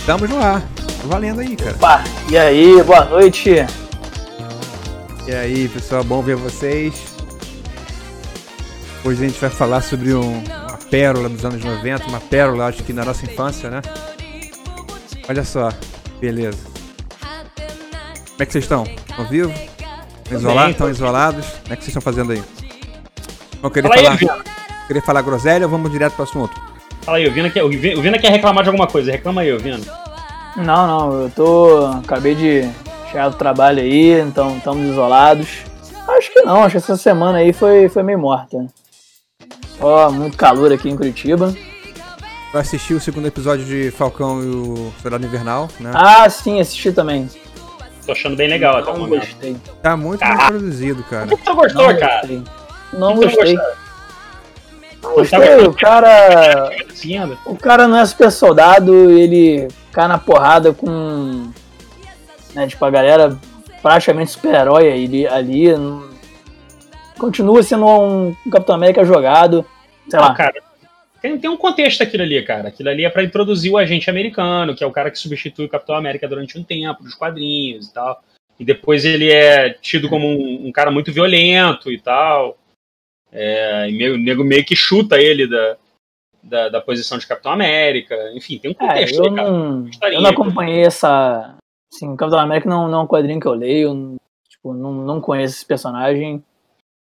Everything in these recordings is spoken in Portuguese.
Estamos no ar. Tá valendo aí, cara. Opa, e aí, boa noite. E aí, pessoal, bom ver vocês. Hoje a gente vai falar sobre um, uma pérola dos anos 90, uma pérola, acho que na nossa infância, né? Olha só, beleza. Como é que vocês estão? Estão vivos? Estão isolados? Estão isolados? Como é que vocês estão fazendo aí? Vão querer Fala aí, falar, Vina. querer falar groselha ou vamos direto pro assunto? Fala aí, o Vina, quer, o Vi- o Vina quer reclamar de alguma coisa. Reclama aí, o Vina. Não, não, eu tô. Acabei de chegar do trabalho aí, então estamos isolados. Acho que não, acho que essa semana aí foi, foi meio morta. Ó, muito calor aqui em Curitiba. Eu assisti o segundo episódio de Falcão e o Soldado Invernal, né? Ah, sim, assisti também. Tô achando bem legal até o momento. gostei. Tá muito bem Ah. produzido, cara. Por que tu gostou, Não cara? gostei. Não gostei. gostou? Gostei. O cara. O cara não é super soldado, ele cai na porrada com. Né, tipo, a galera praticamente super-herói ali, ali. Continua sendo um, Capitão América jogado. Sei lá. cara. Tem, tem um contexto aquilo ali, cara. Aquilo ali é pra introduzir o agente americano, que é o cara que substitui o Capitão América durante um tempo, nos quadrinhos e tal. E depois ele é tido como um, um cara muito violento e tal. É, e meio, o nego meio que chuta ele da, da, da posição de Capitão América. Enfim, tem um É, contexto eu ali, cara. não, eu não acompanhei essa. Assim, Capitão América não, não é um quadrinho que eu leio. não- Tipo, não, não conheço esse personagem.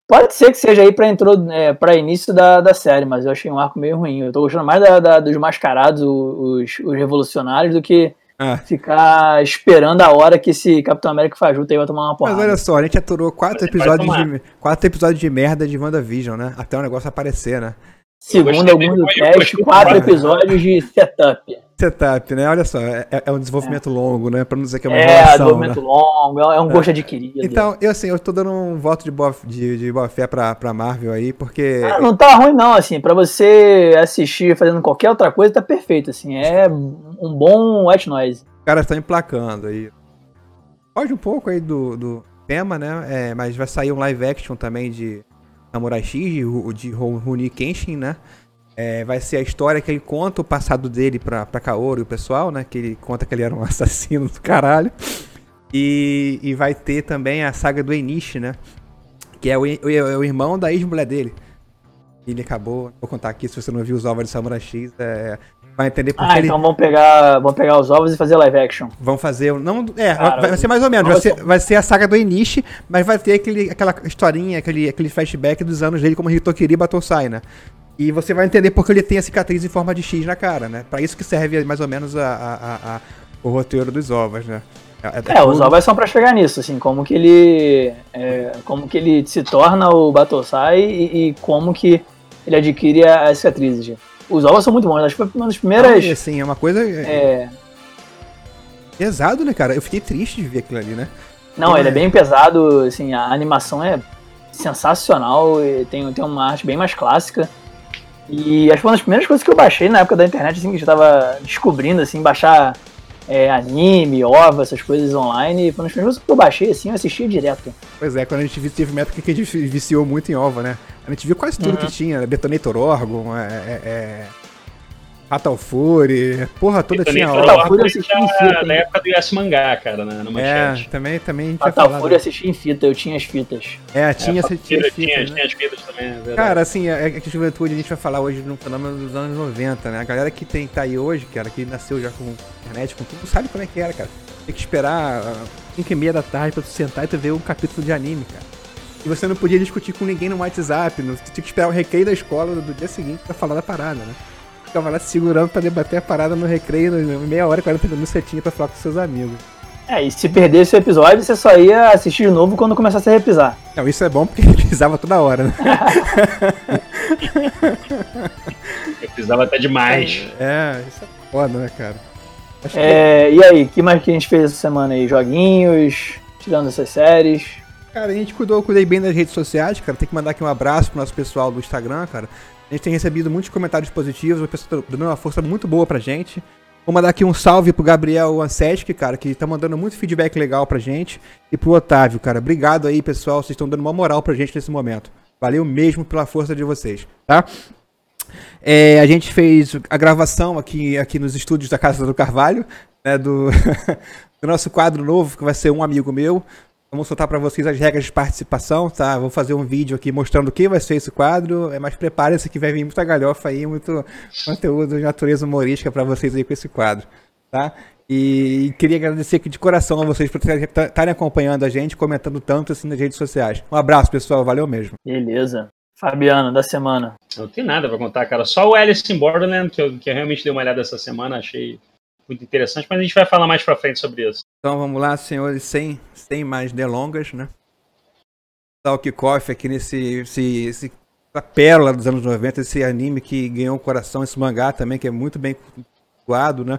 Pode ser que seja aí pra, intro, é, pra início da, da série, mas eu achei um arco meio ruim. Eu tô gostando mais da, da- dos mascarados, os, os revolucionários, do que Ah. ficar esperando a hora que esse Capitão América fajuto aí vai tomar uma Mas porrada. olha só, a gente aturou quatro episódios, de, quatro episódios de merda de WandaVision, né? Até o negócio aparecer, né? Segundo alguns do quatro episódios de setup. Setup, né? Olha só, é, é um desenvolvimento longo, né? Pra não dizer que é uma É, enrolação, desenvolvimento né? longo, é um gosto adquirido. Então, eu assim, eu tô dando um voto de boa, de, de boa fé pra, pra Marvel aí, porque... Ah, não tá ruim não, assim, pra você assistir fazendo qualquer outra coisa, tá perfeito, assim, é um bom white noise. Os caras estão emplacando aí. Foge um pouco aí do, do tema, né? É, mas vai sair um live action também de Samurai X, Ru- de Rurouni Kenshin, né? É, vai ser a história que ele conta o passado dele pra, pra Kaoru e o pessoal, né? Que ele conta que ele era um assassino do caralho. E, e vai ter também a saga do Enishi, né? Que é o, o- é o irmão da ex-mulher dele. Ele acabou, vou contar aqui se você não viu os ovos de Samurai X, é, vai entender porque Ah, ele... então vamos pegar, vamos pegar os ovos e fazer live action. Vão fazer. Não, é, Cara, vai, vai ser mais ou menos. Vai ser, vai ser a saga do Enishi, mas vai ter aquele, aquela historinha, aquele, aquele flashback dos anos dele como Hitokiri Batosai, né? E você vai entender porque ele tem a cicatriz em forma de X na cara, né? Pra isso que serve mais ou menos a, a- a- o roteiro dos ovos, né? É, os ovos são pra chegar nisso, assim, como que ele, é, como que ele se torna o Batosai e, e como que ele adquire as cicatrizes. Os ovos são muito bons, acho que foi uma das primeiras... Assim, é uma coisa é, é, pesado, né, cara? Eu fiquei triste de ver aquilo ali, né? Não, ele é bem pesado, assim, a animação é sensacional, e tem, tem uma arte bem mais clássica. E acho que uma das primeiras coisas que eu baixei na época da internet, assim, que eu tava descobrindo, assim, baixar é, anime, ova, essas coisas online, uma das primeiras coisas que eu baixei, assim, eu assistia direto. Pois é, quando a gente viu, teve época que a gente viciou muito em ova, né? A gente viu quase tudo Uhum. que tinha? Detonator Orgon, é, é, é, Fatal Fury, porra toda tinha Fatal ova. Fatal Fury eu assisti em fita, na, na época do Yes Mangá, cara, na É, também, também a gente vai Fatal falar, Fury eu né? assisti em fita, eu tinha as fitas. É, tinha, É, tinha, tinha, tinha, né? tinha as fitas também, é verdade. Cara, assim, é, é que a juventude a gente vai falar hoje no fenômeno dos anos 90, né? A galera que tem, tá aí hoje, cara, que nasceu já com internet, com tudo, não sabe como é que era, cara. Tem que esperar 5 e meia da tarde pra tu sentar e tu ver um capítulo de anime, cara. E você não podia discutir com ninguém no WhatsApp, não, tu tinha que esperar o recreio da escola do, do dia seguinte pra falar da parada, né? Ficava lá se segurando pra debater a parada no recreio, meia hora, 40 minutos você tinha pra falar com seus amigos. É, e se perdesse o episódio, você só ia assistir de novo quando começasse a repisar. Não, isso é bom porque ele pisava toda hora, né? Eu precisava até demais. É, isso é foda, né, cara? Acho que É, e aí, o que mais que a gente fez essa semana aí? Joguinhos, tirando essas séries. Cara, a gente cuidou, cuidei bem das redes sociais, cara. Tem que mandar aqui um abraço pro nosso pessoal do Instagram, cara. A gente tem recebido muitos comentários positivos, o pessoal tá dando uma força muito boa pra gente. Vou mandar aqui um salve pro Gabriel Ansesc, cara, que tá mandando muito feedback legal pra gente. E pro Otávio, cara. Obrigado aí, pessoal. Vocês estão dando uma moral pra gente nesse momento. Valeu mesmo pela força de vocês, tá? É, a gente fez a gravação aqui, aqui nos estúdios da Casa do Carvalho, né, do, do nosso quadro novo, que vai ser um amigo meu. Vamos soltar para vocês as regras de participação, tá? Vou fazer um vídeo aqui mostrando o que vai ser esse quadro, é, mas preparem-se que vai vir muita galhofa aí, muito conteúdo de natureza humorística para vocês aí com esse quadro, tá? E, queria agradecer aqui de coração a vocês por estarem acompanhando a gente, comentando tanto assim nas redes sociais. Um abraço, pessoal, valeu mesmo. Beleza. Fabiano, da semana. Não tem nada para contar, cara. Só o Alice in Borderland, que eu, que eu realmente dei uma olhada essa semana, achei muito interessante, mas a gente vai falar mais pra frente sobre isso. Então vamos lá, senhores, sem, sem mais delongas, né? Dar o kickoff aqui nesse esse, esse, essa pérola dos anos 90, esse anime que ganhou o coração, esse mangá também, que é muito bem cultuado, né?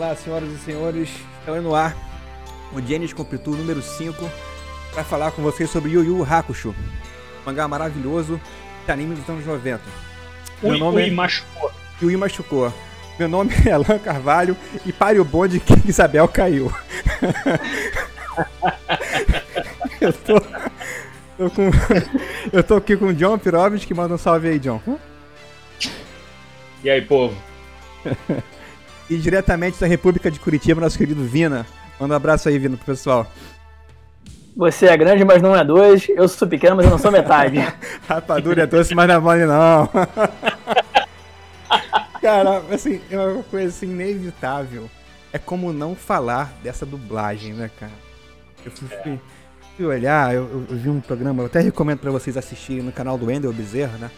Olá, senhoras e senhores, estamos no ar o Genis Compitu número 5 para falar com vocês sobre Yu Yu Hakusho, mangá maravilhoso de anime dos anos 90. Meu ui, nome ui, é... machucou. Ui machucou. Meu nome é Alan Carvalho e pare o bonde que Isabel caiu. eu, tô, tô com, eu tô aqui com o John Pirovich que manda um salve aí, John. E aí, povo? E diretamente da República de Curitiba, nosso querido Vina. Manda um abraço aí, Vina, pro pessoal. Você é grande, mas não é dois. Eu sou pequeno, mas eu não sou metade. Rapadura é doce, mas não é mole, não. Cara, assim, é uma coisa assim, inevitável. É como não falar dessa dublagem, né, cara? Eu fui, fui, olhar, eu, eu, vi um programa, eu até recomendo para vocês assistirem no canal do Wendel Bezerra, né?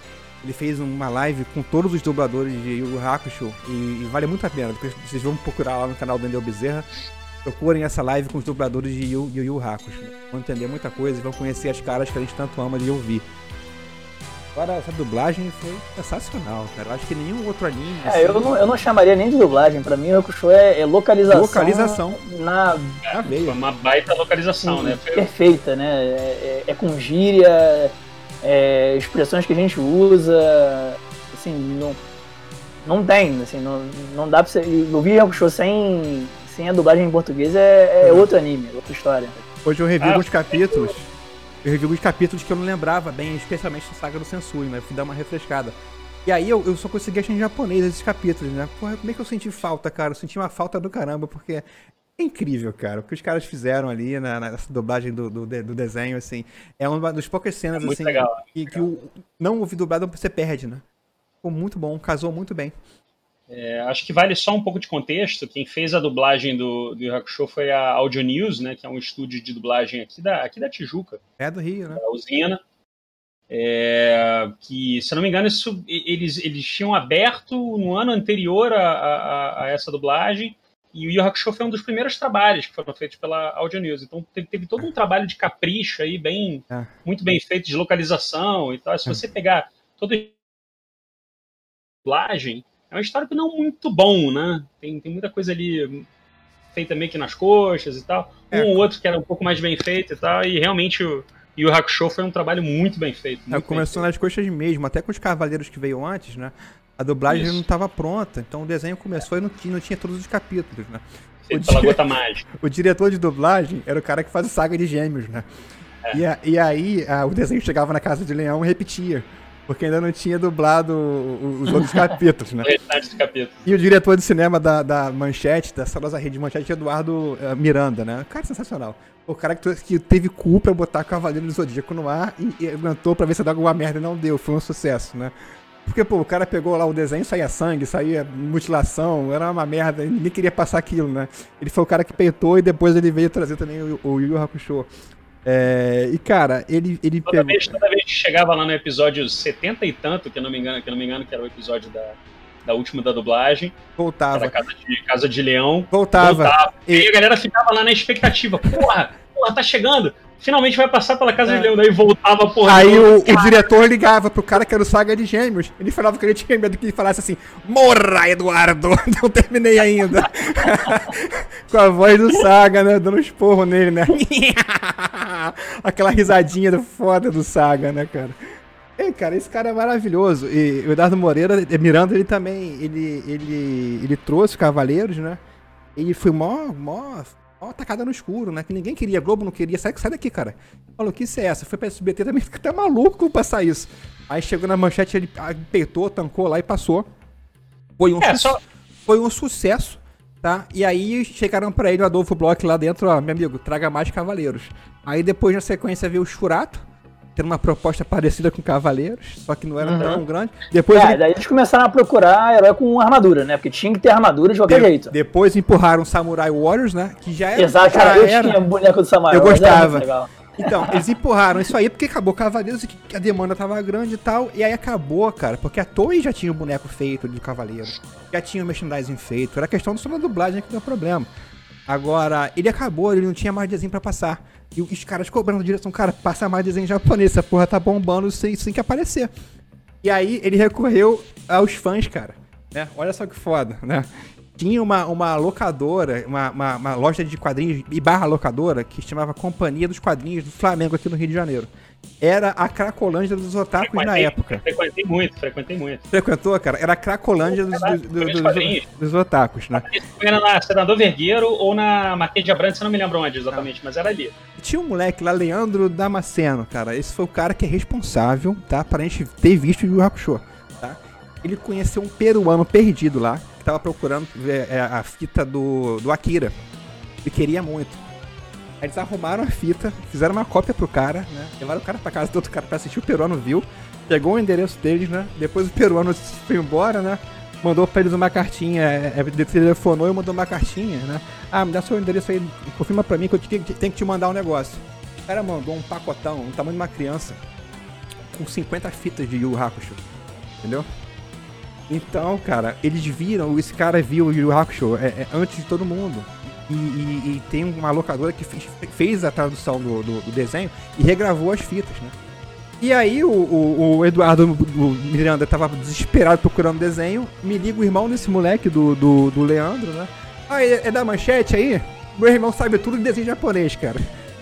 Ele fez uma live com todos os dubladores de Yu Hakusho e, e, vale muito a pena. Depois vocês vão procurar lá no canal do Endel Bezerra. Procurem essa live com os dubladores de Yu Yu, Yu Hakusho. Vão entender muita coisa e vão conhecer as caras que a gente tanto ama de ouvir. Agora, essa dublagem foi sensacional, cara. Eu acho que nenhum outro anime. É, assim... eu, não, eu não chamaria nem de dublagem. Pra mim, o Hakusho é, é localização. Localização. Na, na veia. Uma baita localização, Sim, né? Perfeita, né? É, é, é com gíria é, expressões que a gente usa, assim, não, não tem, assim, não, não dá pra você. O Yu Show sem, sem a dublagem em português é, é uhum. outro anime, outra história. Hoje eu revi ah, alguns capítulos. Eu revi alguns capítulos que eu não lembrava bem, especialmente da saga do Sensui, né? Eu fui dar uma refrescada. E aí eu, eu só consegui achar em japonês esses capítulos, né? Porra, como é que eu senti falta, cara? Eu senti uma falta do caramba, porque é incrível, cara. O que os caras fizeram ali na, nessa dublagem do, do, do, desenho, assim. É uma das poucas cenas, é assim, legal, que, que, o não ouvir dublado você perde, né? Ficou muito bom, casou muito bem. É, acho que vale só um pouco de contexto. Quem fez a dublagem do, do Hakusho foi a Audio News, né? Que é um estúdio de dublagem aqui da, aqui da Tijuca. É do Rio, né? Da usina. É, que, se não me engano, isso, eles, eles tinham aberto no ano anterior a, a, a essa dublagem e o Yu Hakusho foi um dos primeiros trabalhos que foram feitos pela Audio News. Então teve, teve todo um trabalho de capricho aí, bem, é. muito bem feito, de localização e tal. Se é. você pegar toda a dublagem, é uma história que não muito bom, né? Tem, tem muita coisa ali feita meio que nas coxas e tal. É. Um ou outro que era um pouco mais bem feito e tal. E realmente o Yu Hakusho foi um trabalho muito bem feito. É, muito é, começou nas coxas mesmo, até com os cavaleiros que veio antes, né? A dublagem Isso. não estava pronta, então o desenho começou e não tinha, não tinha todos os capítulos, né? O, pela dire... gota mágica. o diretor de dublagem era o cara que faz a saga de gêmeos, né? É. E, a, e, aí a, o desenho chegava na casa de leão e repetia. Porque ainda não tinha dublado os outros capítulos, né? E o diretor de cinema da, da Manchete, da saudosa rede Manchete, Eduardo uh, Miranda, né? Cara sensacional. O cara que, que teve culpa pra botar Cavaleiro do Zodíaco no ar e, e aguentou pra ver se dava alguma merda e não deu. Foi um sucesso, né? Porque, pô, o cara pegou lá o desenho, saía sangue, saía mutilação, era uma merda, ninguém queria passar aquilo, né? Ele foi o cara que peitou e depois ele veio trazer também o, o Yu Hakusho. É, e cara, ele, ele toda pegou... Vez, toda vez que chegava lá no episódio 70 e tanto, que eu não me engano, que não me engano que era o episódio da, da última da dublagem. Voltava. Casa de, Casa de Leão. Voltava. voltava. E... e a galera ficava lá na expectativa. Porra, porra, tá chegando. Finalmente vai passar pela casa É. de Leão. Daí voltava, porra. Aí o, o diretor ligava pro cara que era o Saga de Gêmeos. Ele falava que ele tinha medo que ele falasse assim: Morra, Eduardo! Não terminei ainda. Com a voz do Saga, né? Dando um esporro nele, né? Aquela risadinha do foda do Saga, né, cara? É, cara, esse cara é maravilhoso. E o Eduardo Moreira, eh, Miranda, ele também, ele, ele, ele trouxe Cavaleiros, né? Ele foi mó, mó, mó tacada no escuro, né? Que ninguém queria, Globo não queria. Sai, sai daqui, cara. Falou, que isso é essa? Foi pra SBT também, até maluco passar isso. Aí chegou na manchete, ele ah, peitou, tancou lá e passou. Foi um, É, só- foi um sucesso, tá? E aí chegaram pra ele o Adolfo Bloch lá dentro, ó, meu amigo, traga mais Cavaleiros. Aí depois na sequência veio o Churato, tendo uma proposta parecida com Cavaleiros, só que não era Uhum. tão grande. Depois, É, ele- daí eles começaram a procurar herói com armadura, né? Porque tinha que ter armadura de qualquer de- jeito. depois empurraram Samurai Warriors, né? Que já era. Exato, cara, eu era- tinha boneco do Samurai. Eu gostava. Então, eles empurraram isso aí porque acabou Cavaleiros e a demanda tava grande e tal. E aí acabou, cara, porque a Toei já tinha o boneco feito do Cavaleiro. Já tinha o merchandising feito. Era questão só da dublagem que deu problema. Agora, ele acabou, ele não tinha mais desenho pra passar. E os caras cobrando direção, cara, passa mais desenho japonês, essa porra tá bombando sem, sem que aparecer. E aí ele recorreu aos fãs, cara. Né? Olha só que foda, né? Tinha uma, uma locadora, uma, uma, uma loja de quadrinhos e barra locadora que chamava Companhia dos Quadrinhos do Flamengo aqui no Rio de Janeiro. Era a Cracolândia dos otakus na época. Frequentei muito, frequentei muito. Frequentou, cara? Era a Cracolândia dos, dos, dos, Dos dos, otakus, né? Isso Era na Senador Vergueiro ou na Marquês de Abrantes, eu não me lembro onde exatamente, mas era ali. Tinha um moleque lá, Leandro Damasceno, cara. Esse foi o cara que é responsável, tá? Pra gente ter visto o Yu Hakusho, tá? Ele conheceu um peruano perdido lá, que tava procurando é, é, a fita do, do Akira. Ele queria muito. Eles arrumaram a fita, fizeram uma cópia pro cara, né? Levaram o cara pra casa do outro cara pra assistir, o peruano viu. Pegou o endereço deles, né? Depois o peruano foi embora, né? Mandou pra eles uma cartinha, é, é, telefonou e mandou uma cartinha, né? Ah, me dá seu endereço aí, confirma pra mim que eu tenho, tenho que te mandar um negócio. O cara mandou um pacotão, um tamanho de uma criança, com 50 fitas de Yu Hakusho, entendeu? Então, cara, eles viram, esse cara viu o Yu Hakusho é, é, antes de todo mundo. E, e- e tem uma locadora que fez, fez a tradução do, do- do desenho e regravou as fitas, né? E aí o, o- o Eduardo o Miranda tava desesperado procurando desenho, me liga o irmão desse moleque do, do, do Leandro, né? Ah, é, é da manchete aí? Meu irmão sabe tudo de desenho japonês, cara.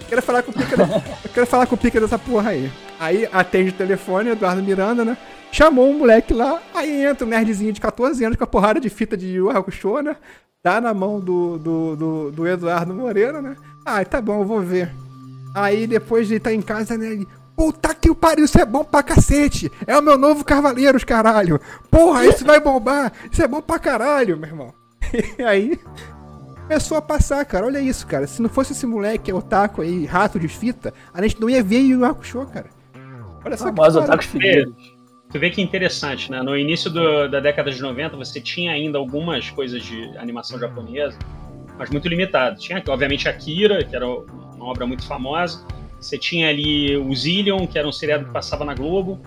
Quero falar com o pica, da- eu quero falar com o pica dessa porra aí. Aí atende o telefone, Eduardo Miranda, né? Chamou um moleque lá, aí entra um nerdzinho de 14 anos com a porrada de fita de Yu Hakusho, né? Dá na mão do, do, do, do Eduardo Moreira, né? Ah, tá bom, eu vou ver. Aí depois de estar em casa, né? Ele, Puta que o pariu, isso é bom pra cacete! É o meu novo Cavaleiros, caralho! Porra, isso vai bombar! Isso é bom pra caralho, meu irmão! E aí, começou a passar, cara. Olha isso, cara. Se não fosse esse moleque otaku aí, rato de fita, a gente não ia ver Yu Hakusho, cara. Olha só que Mas otakus fedidos. Tu vê que interessante, né? No início do- da década de 90, você tinha ainda algumas coisas de animação japonesa, mas muito limitado. Tinha, obviamente, Akira, que era uma obra muito famosa. Você tinha ali o Zillion, que era um seriado que passava na Globo.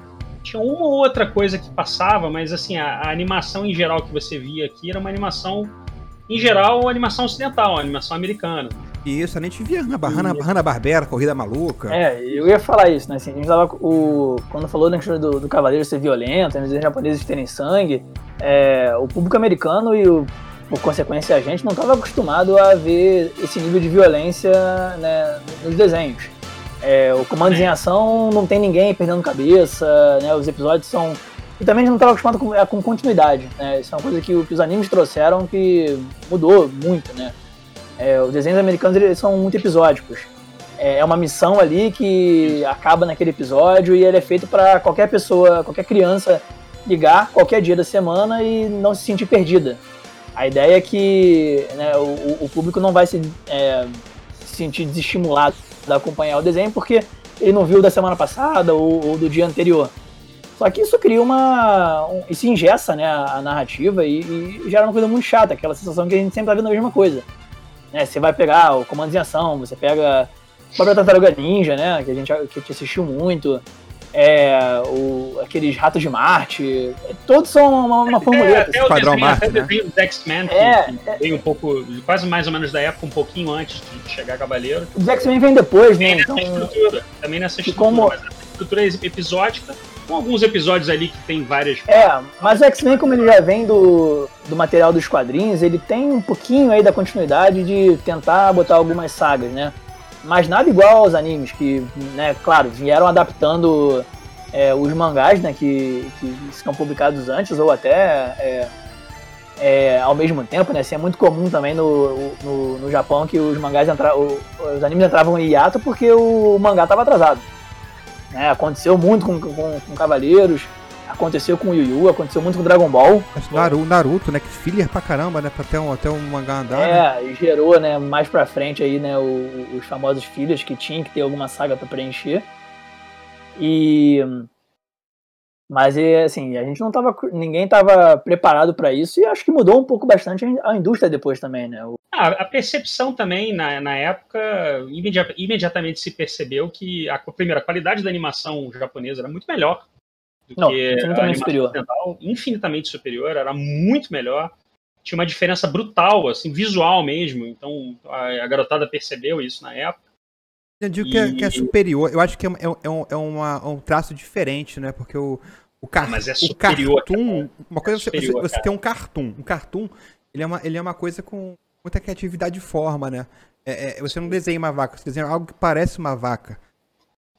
Tinha uma ou outra coisa que passava, mas assim, a, a animação em geral que você via aqui era uma animação, em geral, uma animação ocidental, animação americana. Isso, a gente via Hanna, Hanna, Hanna Barbera, Corrida Maluca. É, eu ia falar isso, né? Assim, a gente tava. O, quando falou da questão do, do cavaleiro ser violento, né, os japoneses terem sangue, é, o público americano e, o, por consequência, a gente não estava acostumado a ver esse nível de violência né, nos desenhos. É, o Comandos em Ação não tem ninguém perdendo cabeça, né? Os episódios são. E também a gente não estava acostumado com, é, com continuidade, né? Isso é uma coisa que, que os animes trouxeram que mudou muito, né? É, os desenhos americanos eles são muito episódicos. É é uma missão ali que acaba naquele episódio e ele é feito para qualquer pessoa, qualquer criança ligar qualquer dia da semana e não se sentir perdida. A ideia é que né, o, o público não vai se, é, se sentir desestimulado de acompanhar o desenho porque ele não viu da semana passada ou, ou do dia anterior. Só que isso cria uma. Um, isso engessa né, a, a narrativa e, e gera uma coisa muito chata, aquela sensação que a gente sempre tá vendo a mesma coisa. Né, você vai pegar o Comandos em Ação, você pega a própria Tartaruga Ninja, né? Que a gente, que a gente assistiu muito. é, o, aqueles ratos de Marte, todos são uma, uma formuleta. É, até o Padrão desenho, Marte, até o né? desenho dos X-Men, que, É, que veio um pouco, quase mais ou menos da época, um pouquinho antes de chegar Cavaleiro. Os X-Men vem depois, né? Também nessa Então, estrutura, também nessa estrutura, como- mas essa estrutura episódica, com alguns episódios ali que tem várias... é, mas o X-Men, como ele já vem do, do material dos quadrinhos, ele tem um pouquinho aí da continuidade de tentar botar algumas sagas, né? Mas nada igual aos animes, que, né, claro, vieram adaptando é, os mangás, né, que, que são publicados antes ou até é, é, ao mesmo tempo, né? Assim, é muito comum também no, no, no Japão que os mangás entra, o- os animes entravam em hiato porque o mangá estava atrasado. Né? Aconteceu muito com, com, com Cavaleiros, aconteceu com o Yu Yu, aconteceu muito com Dragon Ball. Naruto, Naruto, né? Que filler pra caramba, né? Pra ter um, até um mangá andar, né? É, e gerou, né, mais pra frente aí, né, o- os famosos filhos que tinha que ter alguma saga pra preencher. E mas é assim, a gente não tava ninguém tava preparado pra isso e acho que mudou um pouco bastante a indústria depois também, né? O- Ah, a percepção também, na, na época, imedi- imediatamente se percebeu que a, primeira, a qualidade da animação japonesa era muito melhor do Não, que a infinitamente superior. ocidental, infinitamente superior, era muito melhor. Tinha uma diferença brutal, assim, visual mesmo. Então a, a garotada percebeu isso na época. Eu digo que é, que é superior. Eu acho que é, é, é um, é uma- um traço diferente, né? Porque o, o, car Mas é o superior, cartoon. Uma coisa é você, superior, você, você tem um cartoon. Um cartoon, ele é uma, ele é uma coisa com muita criatividade de forma, né? É, é, você não desenha uma vaca, você desenha algo que parece uma vaca.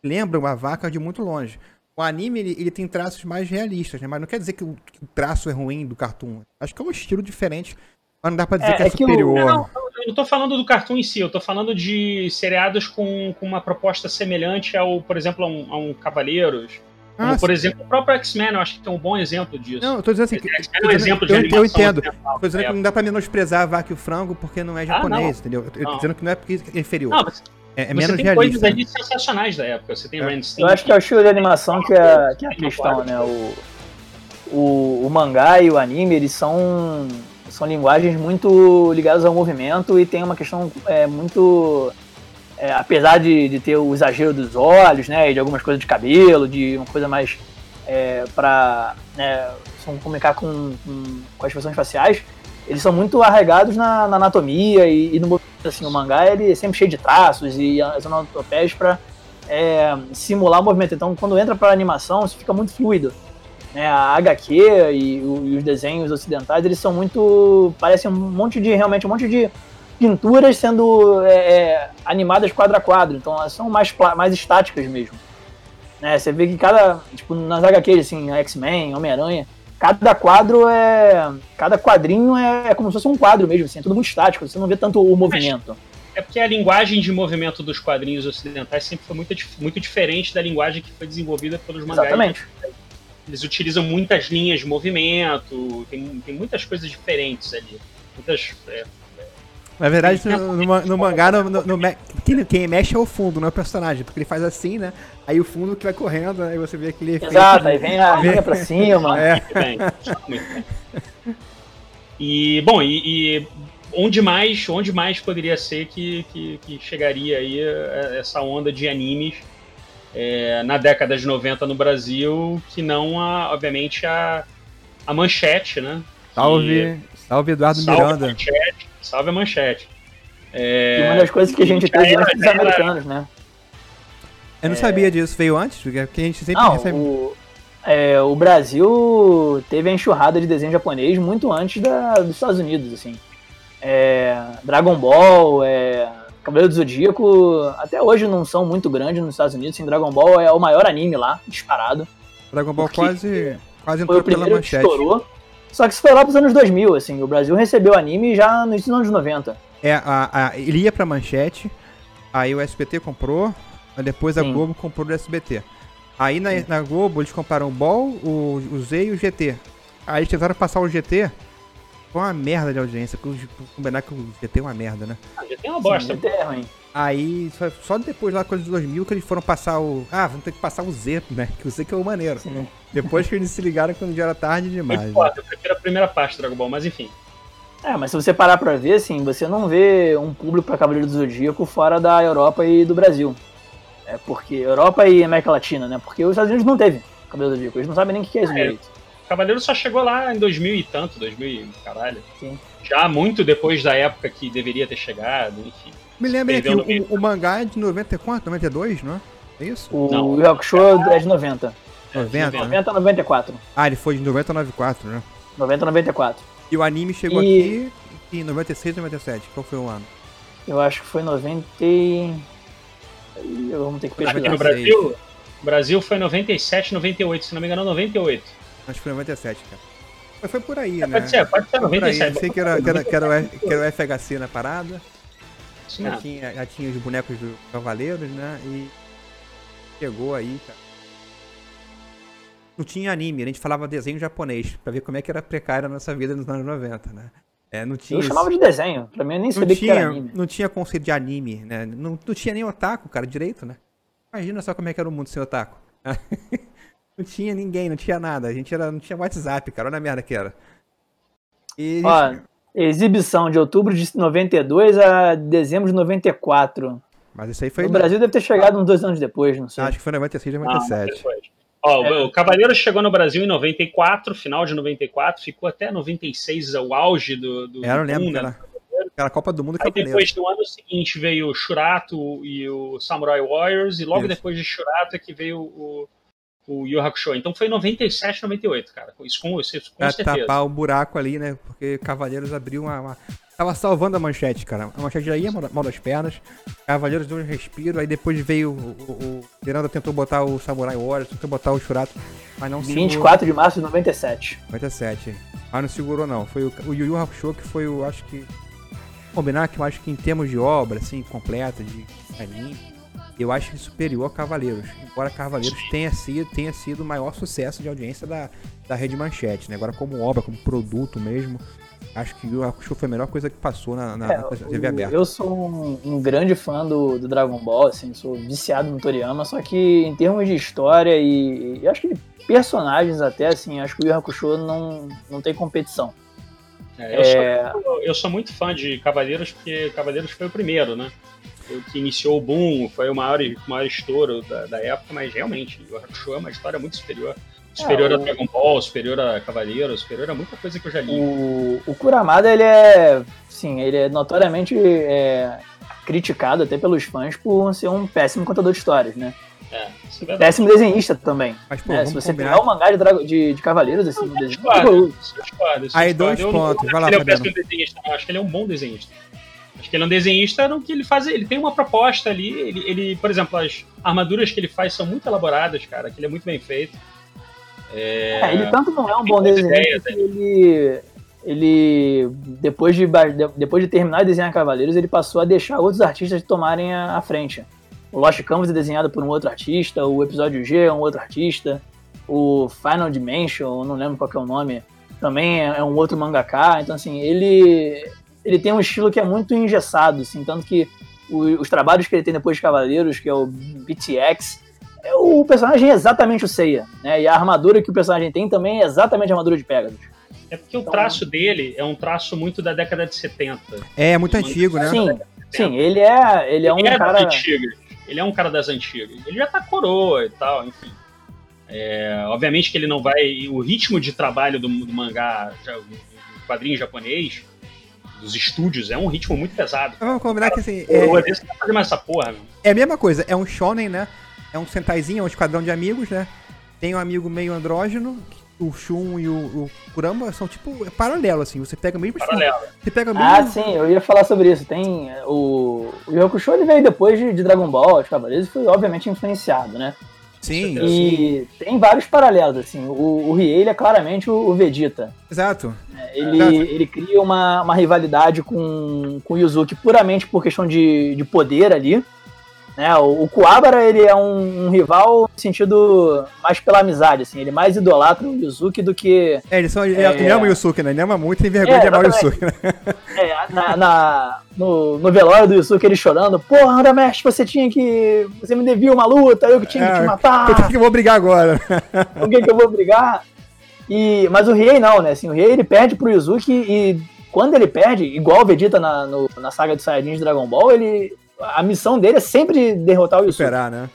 Lembra uma vaca de muito longe. O anime, ele, ele tem traços mais realistas, né? Mas não quer dizer que o, que o traço é ruim do cartoon. Acho que é um estilo diferente. Mas não dá pra dizer É, que é, é que o- superior. Não, eu não tô falando do cartoon em si, eu tô falando de seriados com, com uma proposta semelhante ao, por exemplo, a um, a um Cavaleiros. Como, Ah, por exemplo, o próprio X-Men, eu acho que é um bom exemplo disso. Não, eu tô dizendo assim. que- é um exemplo de eu, eu animação entendo. Tô dizendo da que não dá pra menosprezar a vaca e o frango porque não é japonês, entendeu? Eu tô Não. dizendo que não é porque é inferior. Não, mas é, é você menos tem coisas ali sensacionais da época. Você tem É. Eu acho que é o estilo de animação que é, que é a questão, né? O, o, o mangá e o anime, eles são, são linguagens muito ligadas ao movimento e tem uma questão é, muito. É, apesar de, de ter o exagero dos olhos, né? E de algumas coisas de cabelo, de uma coisa mais. É, pra né, comunicar com, com, com as expressões faciais, eles são muito arraigados na, na anatomia e, e no. Assim, o mangá ele é sempre cheio de traços e as onomatopeias para é, simular o movimento. Então, quando entra para animação, isso fica muito fluido. Né? A HQ e, o- e os desenhos ocidentais, eles são muito. parecem um monte de. realmente um monte de pinturas sendo é, é, animadas quadro a quadro. Então, elas são mais, mais estáticas mesmo. Né? Você vê que cada. Tipo, nas HQs, assim, X-Men, Homem-Aranha, cada quadro é. Cada quadrinho é, é como se fosse um quadro mesmo, assim, é tudo muito estático, você não vê tanto o movimento. É porque a linguagem de movimento dos quadrinhos ocidentais sempre foi muito, muito diferente da linguagem que foi desenvolvida pelos mangás. Exatamente. Eles utilizam muitas linhas de movimento, tem, tem muitas coisas diferentes ali. Muitas. é, Na verdade, no, no no mangá, no, no- me- quem, quem mexe é o fundo, não é o personagem. Porque ele faz assim, né? Aí o fundo que vai correndo, aí você vê aquele efeito. Exato, aí vem a linha pra cima. É. muito bem, muito bem. E, bom, e, e onde mais onde mais poderia ser que, que, que chegaria aí eh, essa onda de animes eh, na década de 90 no Brasil, que não, a, obviamente, a, a manchete, né? Salve, salve Eduardo Salve Miranda. manchete. Salve a manchete. E uma das coisas que a gente já teve era- antes dos era- americanos, né? Eu não sabia disso, veio antes, porque a gente sempre Não, recebe. o, é, o Brasil teve a enxurrada de desenho japonês muito antes da, dos Estados Unidos, assim. É, Dragon Ball, é, Cavaleiro do Zodíaco, até hoje não são muito grandes nos Estados Unidos. Assim, Dragon Ball é o maior anime lá, disparado. Dragon Ball quase, quase Foi o entrou pela primeiro que manchete. estourou. Só que isso foi lá pros anos 2000, assim. O Brasil recebeu anime já no início dos anos 90. É, a, a, ele ia pra manchete, aí o SBT comprou, aí depois a Sim. Globo comprou do SBT. Aí na, na Globo eles compraram o Ball, o, o Z e o GT. Aí eles tentaram passar o GT, foi uma merda de audiência, porque o- combinar que o GT é uma merda, né? Ah, já tem uma bosta. Sim, é ruim. Aí só, só depois lá, coisa de 2000, que eles foram passar o. Ah, vamos ter que passar o Z, né? Que o Z que é o maneiro. Sim. Depois que eles se ligaram quando já era tarde demais. né? eu prefiro a primeira parte do Dragon Ball, mas enfim. É, mas se você parar pra ver, assim, você não vê um público pra Cavaleiro do Zodíaco fora da Europa e do Brasil. É porque Europa e América Latina, né? Porque os Estados Unidos não teve Cavaleiro do Zodíaco. Eles não sabem nem o que é isso É. direito. Cavaleiro só chegou lá em 2000 e tanto, 2000 e caralho. Sim. Já muito depois da época que deveria ter chegado, enfim. Me lembra aqui, o, o mangá é de 94, 92, não é? É isso? O Não. Hakusho é de 90. 90, né? 90 a 94. Ah, ele foi de 90 a 94, né? 90 a 94. E o anime chegou E- aqui em 96 ou 97? Qual foi o ano? Eu acho que foi 90 e... Ih, Vamos ter que Aqui pesquisar. no Brasil, o Brasil foi 97, 98, se não me engano, 98. Acho que foi 97, cara. Mas foi por aí, né? Pode ser, pode ser Foi por aí. 97. Eu sei que era, que, era, que, era que era o FHC na parada. Isso Já mesmo. tinha, já tinha os bonecos dos Cavaleiros, né? E chegou aí, cara. Não tinha anime, a gente falava desenho japonês, pra ver como é que era precária a nossa vida nos anos 90, né? É, não tinha. Eu chamava de desenho. Pra mim eu nem não sabia que era tinha, anime. não tinha conceito de anime, né? Não, não tinha nem otaku, cara, direito, né? Imagina só como é que era o mundo sem otaku. não tinha ninguém, não tinha nada. A gente era, não tinha WhatsApp, cara. Olha a merda que era. E a Ó, gente- exibição de outubro de 92 a dezembro de 94. Mas isso aí foi. No Brasil deve ter chegado uns dois anos depois, não sei. Acho que foi 96, Não, 97. depois. Ó, É. o- o Cavaleiro chegou no Brasil em 94, final de 94, ficou até 96, o auge do, do É, eu do lembro né? era, era a Copa do Mundo Aí Cavaleiro. depois, no ano seguinte, veio o Shurato e o Samurai Warriors, e logo Isso. depois de Shurato é que veio o, o Yu Hakusho. Então foi 97, 98, cara. Isso com, isso com Pra certeza. tapar o buraco ali, né? Porque Cavaleiros abriu uma, uma- Tava salvando a manchete, cara. A manchete já ia mal das pernas. Cavaleiros deu um respiro. Aí depois veio o. O, o Miranda tentou botar o Samurai Warriors, tentou botar o Shurato. Mas não segurou. 24 de março de 97. 97. Mas não segurou, não. Foi o, o Yu Yu Hakusho que foi o. Acho que. Combinar que eu acho que em termos de obra, assim, completa, de anime, eu acho que superior a Cavaleiros. Embora Cavaleiros tenha sido, tenha sido o maior sucesso de audiência da, da Rede Manchete, né? Agora, como obra, como produto mesmo, acho que o Hakusho foi a melhor coisa que passou na, na, É, na TV aberta. Eu sou um, um grande fã do, do Dragon Ball, assim, sou viciado no Toriyama, só que em termos de história e, e acho que de personagens até, assim, acho que o Yu Hakusho não, não tem competição. É, eu, É, Sou, eu sou muito fã de Cavaleiros, porque Cavaleiros foi o primeiro, né? O que iniciou o boom, foi o maior, o maior estouro da, da época, mas realmente, o Hakusho é uma história muito superior. Superior É, a Dragon Ball, superior a Cavaleiros, superior a muita coisa que eu já li. o, o Kuramada, ele é, sim, ele é notoriamente é, criticado até pelos fãs por ser um péssimo contador de histórias, né? É, é. Péssimo desenhista também. Mas, pô, vamos Se você combinar. pegar o mangá de, Drago- de, de Cavaleiros, assim, desenho, Aí, dois pontos. Vai lá, que ele é um Fabiano. péssimo desenhista, não. Acho que ele é um bom desenhista. Que ele é um desenhista no que ele faz. Ele tem uma proposta ali. Ele, ele, por exemplo, as armaduras que ele faz são muito elaboradas, cara. Que ele é muito bem feito. É, ele tanto não é um bom desenhista ideias, que ele, ele depois de, depois de terminar de desenhar Cavaleiros, ele passou a deixar outros artistas tomarem a, a frente. O Lost Canvas é desenhado por um outro artista, o episódio G é um outro artista, o Final Dimension, não lembro qual que é o nome, também é, é um outro mangaka. Então, assim, ele, ele tem um estilo que é muito engessado, assim, tanto que o- os trabalhos que ele tem depois de Cavaleiros, que é o BTX, é, o personagem é exatamente o Seiya, né? E a armadura que o personagem tem também é exatamente a armadura de Pegasus. É porque o traço dele é um traço muito da década de 70. É, é muito antigo, né? Sim, sim, ele é, ele é um Ele é cara. das antigas. Ele é um cara das antigas. Ele já tá coroa e tal, enfim. É, obviamente que ele não vai. O ritmo de trabalho do, do mangá, já, do quadrinho japonês, dos estúdios, é um ritmo muito pesado. Vamos combinar que assim. É, o Odesso não vai fazer mais essa porra, meu. é a mesma coisa, é um shonen, né? É um sentaizinho, é um esquadrão de amigos, né? Tem um amigo meio andrógeno, o Shun e o, o Kurama são tipo é paralelo, assim. Você pega o mesmo Paralelo. Você pega o Ah, mesmo. sim, eu ia falar sobre isso. Tem é, o, o Yu Hakusho, ele veio depois de, de Dragon Ball, os Cavaleiros, e foi obviamente influenciado, né? Sim, certeza. sim. E tem vários paralelos, assim. O, o Riei, ele é claramente o, o Vegeta. Exato. Ele, Exato. ele cria uma, uma rivalidade com, com o Yuzuki puramente por questão de, de poder ali. Né? O, o Kuwabara ele é um, um rival no sentido mais pela amizade, assim. Ele mais idolatra o Yuzuki do que É, eles são, ele, É. ele ama o Yusuke, né? Ele ama muito, tem vergonha É, de amar o. Yusuke, né? é, na, na- no, no velório do Yusuke ele chorando. Porra, Uramesh, você tinha que. Você me devia uma luta, eu que tinha que É, te Por matar. que que eu vou brigar agora? com quem que eu vou brigar? E, mas o Riei não, né? Assim, o Riei ele perde pro Yuzuki e quando ele perde, igual o Vegeta na, no- na saga dos Saiyajins de Dragon Ball, ele. A missão dele é sempre derrotar o Yusuke. Superar, né?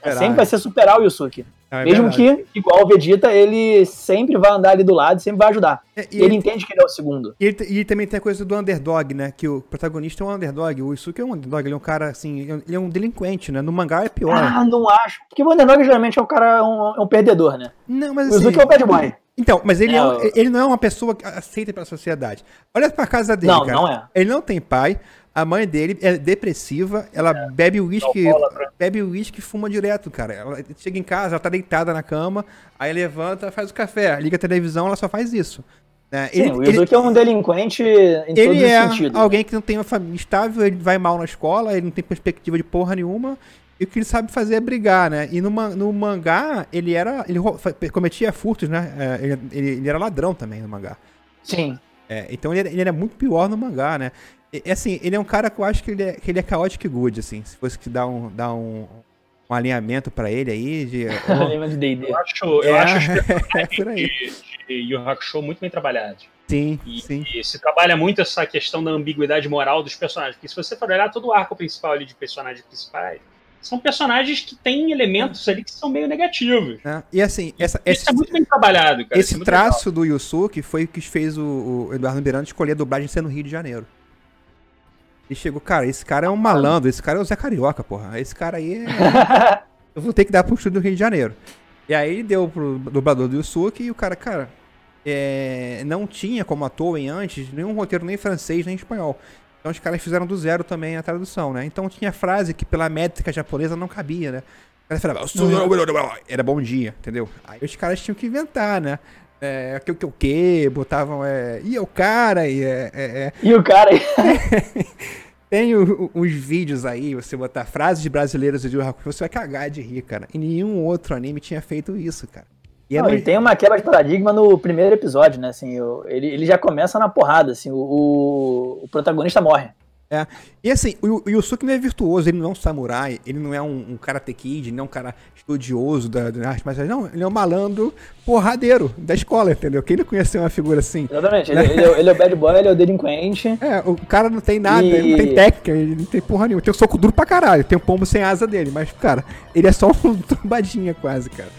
É, superar, sempre vai ser superar o Yusuke. É Mesmo verdade. que, igual o Vegeta, ele sempre vai andar ali do lado, sempre vai ajudar. É, ele ele- entende que ele é o segundo. E, ele, e também tem a coisa do underdog, né? Que o protagonista é um underdog. O Isuki é um underdog, ele é um cara assim, ele é um delinquente, né? No mangá é pior. Ah, não acho. Porque o Underdog geralmente é um cara, é um, é um perdedor, né? Não, mas O assim. Yusuke é o bad boy. Então, mas ele, é É, ele não é uma pessoa que aceita pela sociedade. Olha pra casa dele, Não, cara. não é. Ele não tem pai. A mãe dele é depressiva, ela bebe uísque, bebe uísque e fuma direto, cara. Ela chega em casa, ela tá deitada na cama, aí levanta, faz o café, liga a televisão, ela só faz isso. né? Sim, Ele- o Yusuke é um delinquente em todos ele os é sentidos. alguém que não tem uma família estável, ele vai mal na escola, ele não tem perspectiva de porra nenhuma. E o que ele sabe fazer é brigar, né? E no, no mangá, ele era. Ele cometia furtos, né? É, ele, ele- ele era ladrão também no mangá. Sim. É, então ele, era- ele era muito pior no mangá, né? E, e, assim, ele é um cara que eu acho que ele é, que ele é chaotic good, assim. Se fosse que dar um, dar um, um alinhamento pra ele aí, de. Lembra de D&D. Eu acho, eu é, acho é por aí. de, de Yu Yu Hakusho muito bem trabalhados. Sim, E, sim. e se trabalha muito essa questão da ambiguidade moral dos personagens. Porque se você for olhar todo o arco principal ali de personagens principais, são personagens que têm elementos ali que são meio negativos. né? E assim, essa, Isso esse, é muito bem trabalhado, cara. Isso é esse muito traço do Yusuke foi o que fez o, o Eduardo Miranda escolher a dublagem ser no Rio de Janeiro. Ele chegou, cara, esse cara é um malandro, esse cara é o Zé Carioca, porra. Esse cara aí é. Eu vou ter que dar pro estúdio do Rio de Janeiro. E aí deu pro dublador do Yusuke e o cara, cara, é, não tinha como ator em antes nenhum roteiro nem francês nem espanhol. Então os caras fizeram do zero também a tradução, né? Então tinha frase que pela métrica japonesa não cabia, né? O cara falava, era bom dia, entendeu? Aí os caras tinham que inventar, né? É, que o que o que, botavam, é, e é o cara, e é, é, é. E o cara. Tem o- o- uns vídeos aí, você botar frases brasileiras de Yu Hakusho, você vai cagar de rir, cara. E nenhum outro anime tinha feito isso, cara. E é Não, no- e tem uma quebra de paradigma no primeiro episódio, né? Assim, o- ele, ele já começa na porrada, assim, o, o protagonista morre. É. E assim, o, o Yusuke não é virtuoso, ele não é um samurai, ele não é um, um karate kid, não é um cara estudioso da, da arte, mas não, ele é um malandro porradeiro da escola, entendeu? Quem não conheceu uma figura assim? Exatamente. Ele, ele é, ele é o bad boy, ele é o delinquente. É, o cara não tem nada, E- ele não tem técnica, ele não tem porra nenhuma. Tem um soco duro pra caralho, tem um pombo sem asa dele, mas, cara, ele é só um trombadinha quase, cara.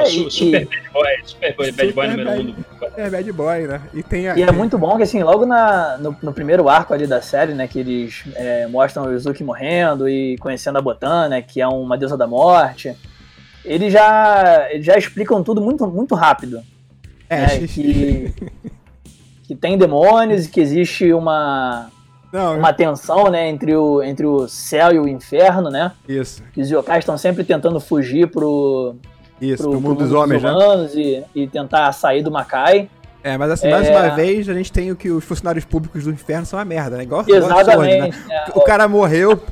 É, su- e- super bad boy, super bad boy Super número bad- um do É bad boy, né? E tem a. E é muito bom que, assim, logo na, no, no primeiro arco ali da série, né, que eles é, mostram o Yuzuki morrendo e conhecendo a Botan, né, que é uma deusa da morte, eles já, eles já explicam tudo muito, muito rápido. É, né, que, que tem demônios e que existe uma, Não, uma tensão, né, entre o, entre o céu e o inferno, né, isso, que os yokais estão sempre tentando fugir pro, isso, pro, pro pro mundo dos homens, né? humanos e, e tentar sair do Macai. É, mas assim, mais É. uma vez, a gente tem o que os funcionários públicos do inferno são uma merda, né? Igual Exatamente. né? né, O cara morreu,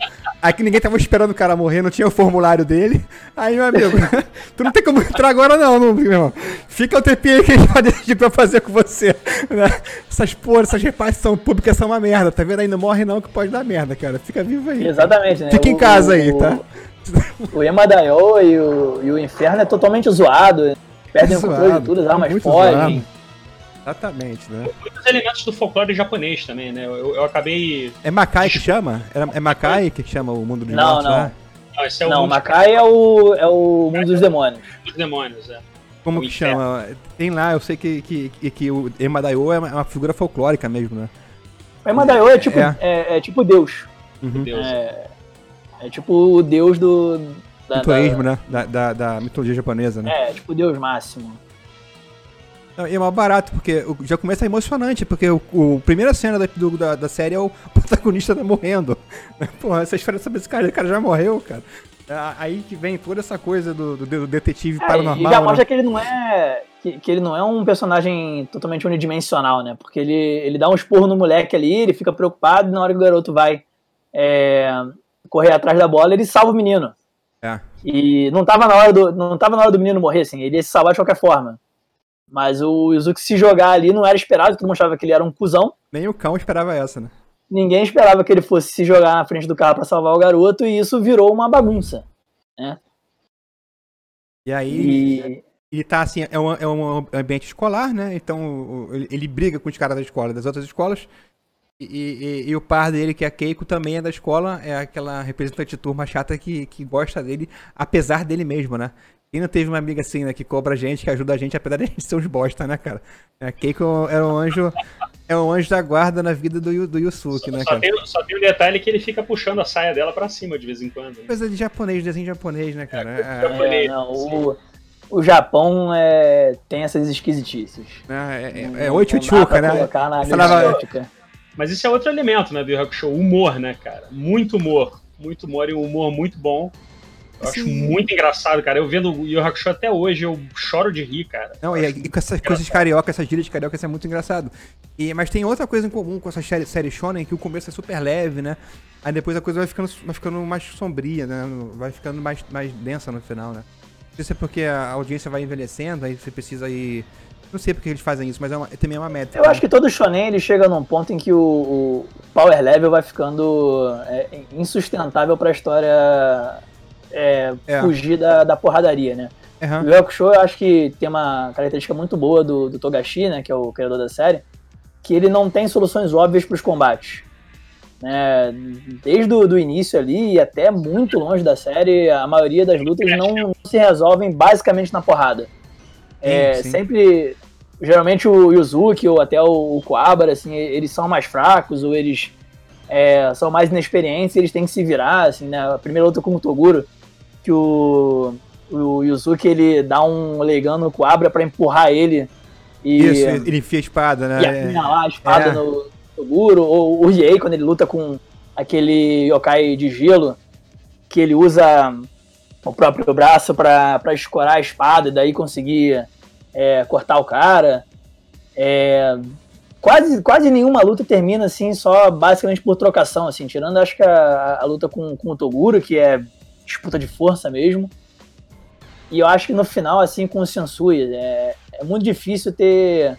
aqui ninguém tava esperando o cara morrer, não tinha o formulário dele. Aí, meu amigo, tu não tem como entrar agora não, não meu irmão. Fica o tempinho aí que a gente vai decidir pra fazer com você. né? Essas porra, essas repartições públicas são uma merda, tá vendo aí? Não morre não que pode dar merda, cara. Fica vivo aí. Exatamente, né? Fica em O- casa o- aí, tá? O Emadayo e o, e o Inferno é totalmente zoado. Perdem o controle Zoado, de tudo, as armas muito fogem. zoado. Exatamente, né? Muitos elementos do folclore japonês também, né? Eu, eu acabei. É Makai que chama? É Makai que chama o mundo dos Não, mortos, não. né? Não, esse é o Não, mundo Macai é o, é o mundo dos demônios. dos demônios, é. Como O que inferno. chama? Tem lá, eu sei que, que, que, que o Emadaio é uma, é uma figura folclórica mesmo, né? O Emadayo é tipo, É. é. é tipo Deus. Uhum. Deus. É, é tipo o Deus do. Da, Mitoísmo, né? Da, da, da mitologia japonesa, né? É, tipo Deus máximo. Não, E é mais barato, porque já começa emocionante, porque o, o primeira cena da, do- da, da série é o protagonista tá morrendo. Porra, você espera saber se cara, o cara já morreu, cara. Ah, Aí que vem toda essa coisa do, do- do detetive É, e paranormal. já né? mostra que ele não é. Que, que ele não é um personagem totalmente unidimensional, né? Porque ele, ele dá um esporro no moleque ali, ele fica preocupado, e na hora que o garoto vai é, correr atrás da bola, ele salva o menino. É. E não tava na hora do, não tava na hora do menino morrer, assim, ele ia se salvar de qualquer forma. Mas o Yuzuki se jogar ali não era esperado, todo mundo achava que ele era um cuzão. Nem o cão esperava essa, né? Ninguém esperava que ele fosse se jogar na frente do carro pra salvar o garoto, e isso virou uma bagunça. E aí E ele tá assim, é um, é um ambiente escolar, né? Então ele, briga com os caras da escola, das outras escolas. E, e, e, o par dele, que é a Keiko, também é da escola, é aquela representante de turma chata que, que gosta dele, apesar dele mesmo, né? Quem não teve uma amiga assim, né, que cobra a gente, que ajuda a gente, apesar de a gente ser uns bosta, né, cara? A Keiko era um anjo, é um anjo da guarda na vida do, do Yusuke, né, só cara? Tem, só tem um detalhe que ele fica puxando a saia dela pra cima de vez em quando. Né? Coisa de japonês, desenho japonês, né, cara? É, é, não, o, o Japão é, tem essas esquisitices. É, é, é, oichuchuca, né? Falava... Mas isso é outro elemento, né, do Yu Hakusho, humor, né, cara? Muito humor. Muito humor e um humor muito bom. Eu Sim. acho muito engraçado, cara. Eu vendo o Yu Hakusho até hoje, eu choro de rir, cara. Não, e, e, com essas coisas carioca, essas gírias de carioca, isso é muito engraçado. E, mas tem outra coisa em comum com essa série, série Shonen, que o começo é super leve, né? Aí depois a coisa vai ficando, vai ficando mais sombria, né? Vai ficando mais, mais densa no final, né? Isso é porque a audiência vai envelhecendo, aí você precisa ir... Não sei porque eles fazem isso, mas é uma, também é uma meta. Eu né? acho que todo shonen ele chega num ponto em que o, o power level vai ficando é, insustentável para a história é, é. fugir da, da porradaria, né? Uhum. O Hakusho eu acho que tem uma característica muito boa do, do Togashi, né, que é o criador da série, que ele não tem soluções óbvias para os combates. Né? Desde o do início ali e até muito longe da série, a maioria das lutas não, se resolvem basicamente na porrada. É, sim, sim. Sempre, geralmente o Yuzuki ou até o, o Kuwabara, assim, eles são mais fracos ou eles é, são mais inexperientes, eles têm que se virar, assim, né? A primeira luta com o Toguro, que o, o Yuzuki ele dá um legando no Kuabra pra empurrar ele. E, Isso, ele enfia a espada, né? E apunhalar a espada é. no Toguro. Ou o Riei, quando ele luta com aquele yokai de gelo, que ele usa o próprio braço para escorar a espada e daí conseguir é, cortar o cara. É, quase, quase nenhuma luta termina assim, só basicamente por trocação, assim, tirando acho que a, a luta com, com o Toguro, que é disputa de força mesmo. E eu acho que no final, assim, com o Sensui, é, é muito difícil ter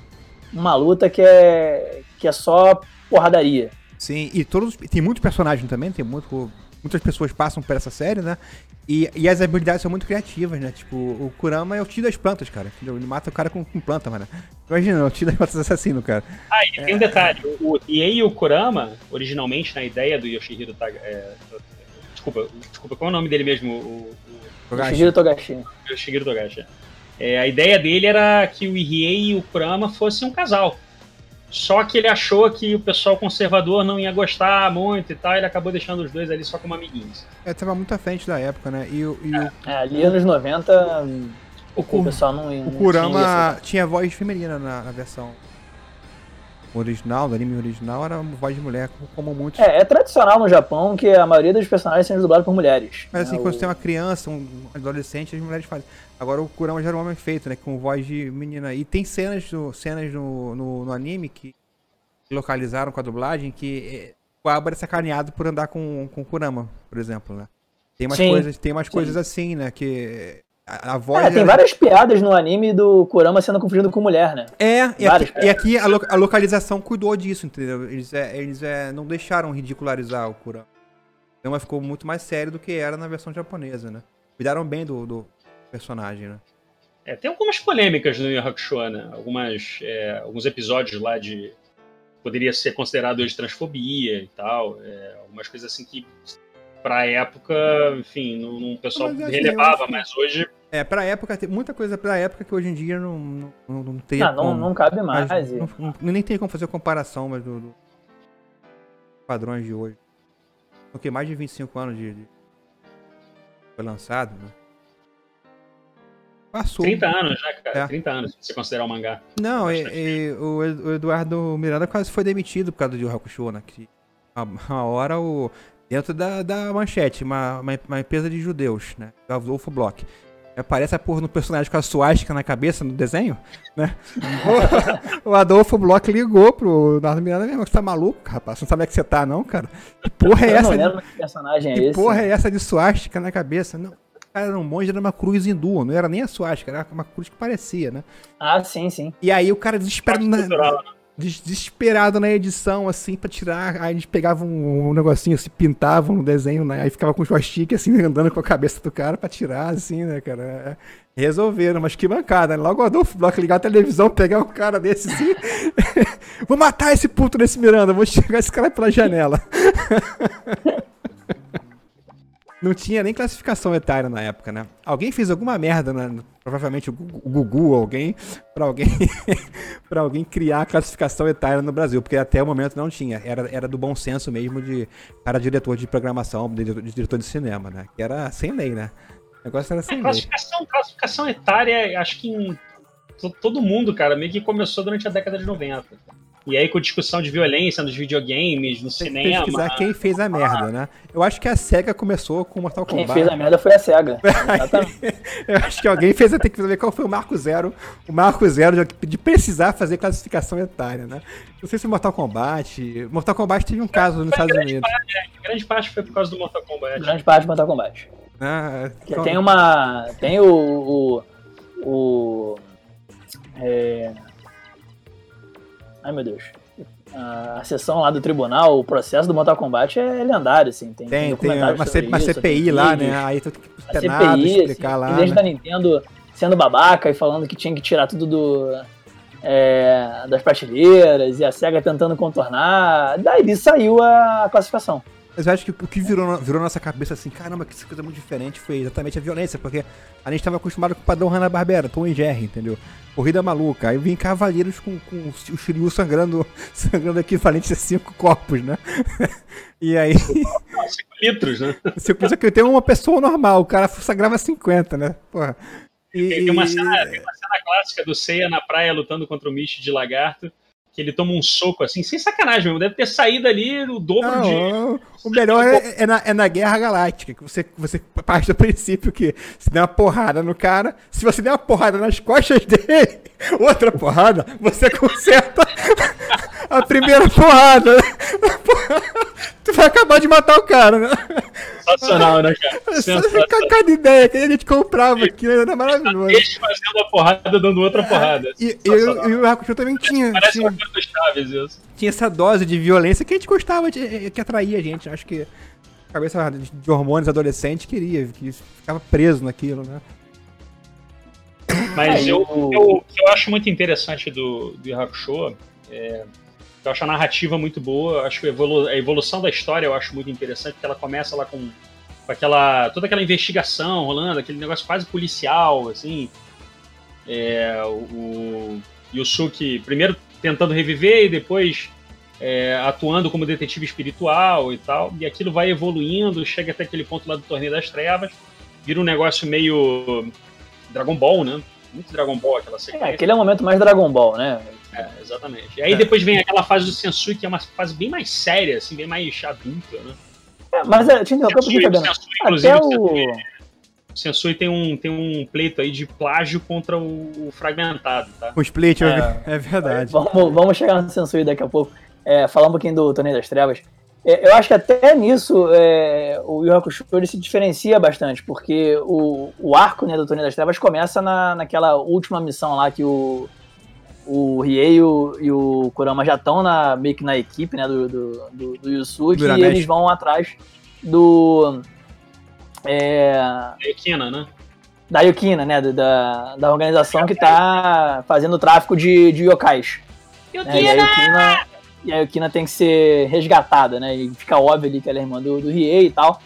uma luta que é, que é só porradaria. Sim, e todos. Tem muitos personagens também, tem muito. Muitas pessoas passam por essa série, né? E, e as habilidades são muito criativas, né? Tipo, o Kurama é o tio das plantas, cara. Ele mata o cara com, com planta, mano. Imagina, o tio das plantas assassino, cara. Ah, e tem um detalhe: o Iei e o Kurama, originalmente na ideia do Yoshihiro é, Desculpa, desculpa, qual é o nome dele mesmo? O, o... Yoshihiro Togashi. Yoshihiro Togashi. É, a ideia dele era que o Irie e o Kurama fossem um casal. Só que ele achou que o pessoal conservador não ia gostar muito e tal, e ele acabou deixando os dois ali só como amiguinhos. É, tava muito à frente da época, né? E, o, e é. O... é, ali anos 90, o, o pessoal não, o Kurama tinha, tinha voz feminina na, na versão original, do anime original, era voz de mulher, como muitos. É, é tradicional no Japão que a maioria dos personagens sejam dublados por mulheres. Mas assim, né? quando o... você tem uma criança, um adolescente, as mulheres fazem. Agora o Kurama já era um homem feito, né? Com voz de menina. E tem cenas, do, cenas no, no, no anime que localizaram com a dublagem que o Abra é sacaneado por andar com, com o Kurama, por exemplo, né? Tem umas, coisas, tem umas coisas assim, né? Que a, voz. É, tem várias piadas no anime do Kurama sendo confundido com mulher, né? É, e aqui, e aqui, a, lo, a, localização cuidou disso, entendeu? Eles, é, eles é, não deixaram ridicularizar o Kurama. Então ficou muito mais sério do que era na versão japonesa, né? Cuidaram bem do, do personagem, né? É, tem algumas polêmicas no Yu Hakusho, né? Algumas, é, alguns episódios lá de. Poderia ser considerado de transfobia e tal. É, algumas coisas assim que, pra época, enfim, não, o pessoal mas, relevava, que... mas hoje é, pra época, tem muita coisa pra época que hoje em dia não, não, não tem. Ah, não, não cabe mais. Mas, não, não, nem tem como fazer comparação mas do, do padrões de hoje. Porque mais de 25 anos de, de foi lançado, né? Passou. 30 anos já, cara. É. 30 anos, se você considerar o mangá. Não, e, e, o, o Eduardo Miranda quase foi demitido por causa do Yu Hakusho, né? Que uma, hora o. Dentro da, da manchete, uma, uma, uma empresa de judeus, né? Adolfo Bloch Aparece a porra no personagem com a suástica na cabeça no desenho, né? o, o Adolfo Bloch ligou pro Nardo Miranda mesmo, você tá maluco, rapaz? Você não sabe onde é que você tá, não, cara? Que porra é essa? Eu não lembro de... que personagem é que esse. porra é essa de suástica na cabeça? Não, cara, era um monge, era uma cruz hindu, não era nem a suástica, era uma cruz que parecia, né? Ah, sim, sim. E aí o cara desesperado na, desesperado na edição, assim, pra tirar. Aí a gente pegava um, um negocinho, assim, pintava no desenho, né? Aí ficava com o joystick, assim, andando com a cabeça do cara pra tirar, assim, né, cara? É, resolveram, mas que bancada, né? Logo o Adolfo Bloco ligar a televisão, pegar um cara desse, assim. vou matar esse puto desse Miranda, vou chegar esse cara pela janela. Não tinha nem classificação etária na época, né? Alguém fez alguma merda, né? provavelmente o Gugu, alguém, para alguém, para alguém criar a classificação etária no Brasil, porque até o momento não tinha. Era, era do bom senso mesmo de para diretor de programação, de, de diretor de cinema, né? Que era sem lei, né? O negócio era sem é, classificação, lei. Classificação etária, acho que em todo mundo, cara, meio que começou durante a década de 90. E aí com discussão de violência nos videogames, no Tem cinema. pesquisar quem fez a merda, né? Eu acho que a SEGA começou com Mortal Kombat. Quem fez a merda foi a SEGA. eu acho que alguém fez, tem que ver qual foi o marco zero, o marco zero de, precisar fazer classificação etária, né? Não sei se Mortal Kombat. Mortal Kombat teve um caso nos Estados Unidos. Parte, é, grande parte foi por causa do Mortal Kombat. Grande parte do Mortal Kombat. Ah, então... Tem uma. Tem o. o, o é, Ai meu Deus. A, sessão lá do tribunal, o processo do Mortal Kombat é lendário, assim. Tem, tem, tem, uma, C, uma CPI lá, né? Aí tu tem que CPI, explicar assim, lá. Vez né? da Nintendo sendo babaca e falando que tinha que tirar tudo do, é, das prateleiras e a SEGA tentando contornar, daí saiu a classificação. Mas eu acho que o que virou, virou nossa cabeça assim, caramba, que coisa muito diferente foi exatamente a violência, porque a gente estava acostumado com o padrão Hanna-Barbera, Tom e Jerry, entendeu? Corrida maluca. Aí vim cavaleiros com, com o Shiryu sangrando, sangrando equivalente a cinco corpos, né? e aí... Cinco litros, né? Cinco litros que tem uma pessoa normal, o cara sangrava 50, né? Porra. E, tem, uma cena, tem uma cena clássica do Seiya na praia lutando contra o Mish de lagarto, que ele toma um soco assim, sem sacanagem mesmo. Deve ter saído ali o dobro não, de. O melhor é, é, na, é na Guerra Galáctica, que você, você parte do princípio que se der uma porrada no cara, se você der uma porrada nas costas dele, outra porrada, você conserta a primeira porrada. tu vai acabar de matar o cara, né? Sensacional, né, cara? Sensacional. Cada ideia que a gente comprava aqui era maravilhoso. Eles fazendo a porrada, dando outra porrada. E, e, e o Hakusho também tinha. Parece tinha, uma coisa Chaves, isso. Tinha essa dose de violência que a gente gostava, de, que atraía a gente. Acho que a cabeça de hormônios adolescente queria, que ficava preso naquilo, né? Mas eu, eu, eu acho muito interessante do, do Hakusho é, eu acho a narrativa muito boa, acho a, a evolução da história eu acho muito interessante, porque ela começa lá com, com aquela. toda aquela investigação rolando, aquele negócio quase policial, assim. É, o Yusuke primeiro tentando reviver e depois é, atuando como detetive espiritual e tal. E aquilo vai evoluindo, chega até aquele ponto lá do Torneio das Trevas, vira um negócio meio Dragon Ball, né? Muito Dragon Ball aquela sequência. É, aquele é o momento mais Dragon Ball, né? É, exatamente. E aí é. depois vem aquela fase do Sensui, que é uma fase bem mais séria, assim, bem mais adulta, né? É, mas é, te interrompeu porque, Fabiano. Até o... O Sensui tem um, tem um pleito aí de plágio contra o, o fragmentado, tá? O split, é, é verdade. Vamos, vamos chegar no Sensui daqui a pouco. É, falar um pouquinho do Torneio das Trevas. É, eu acho que até nisso é, o Yu Hakusho ele se diferencia bastante, porque o, o arco né, do Torneio das Trevas começa na, naquela última missão lá que o, o Riei e o, e o Kurama já estão na, meio que na equipe né, do, do, do, do Yusuke e eles vão atrás do. É, da Yukina, né? Da Yukina, né? Da, da organização que tá fazendo tráfico de, de yokais. Yukina! Né, e, a Yukina, tem que ser resgatada, né? E fica óbvio ali que ela é irmã do, do Riei e tal.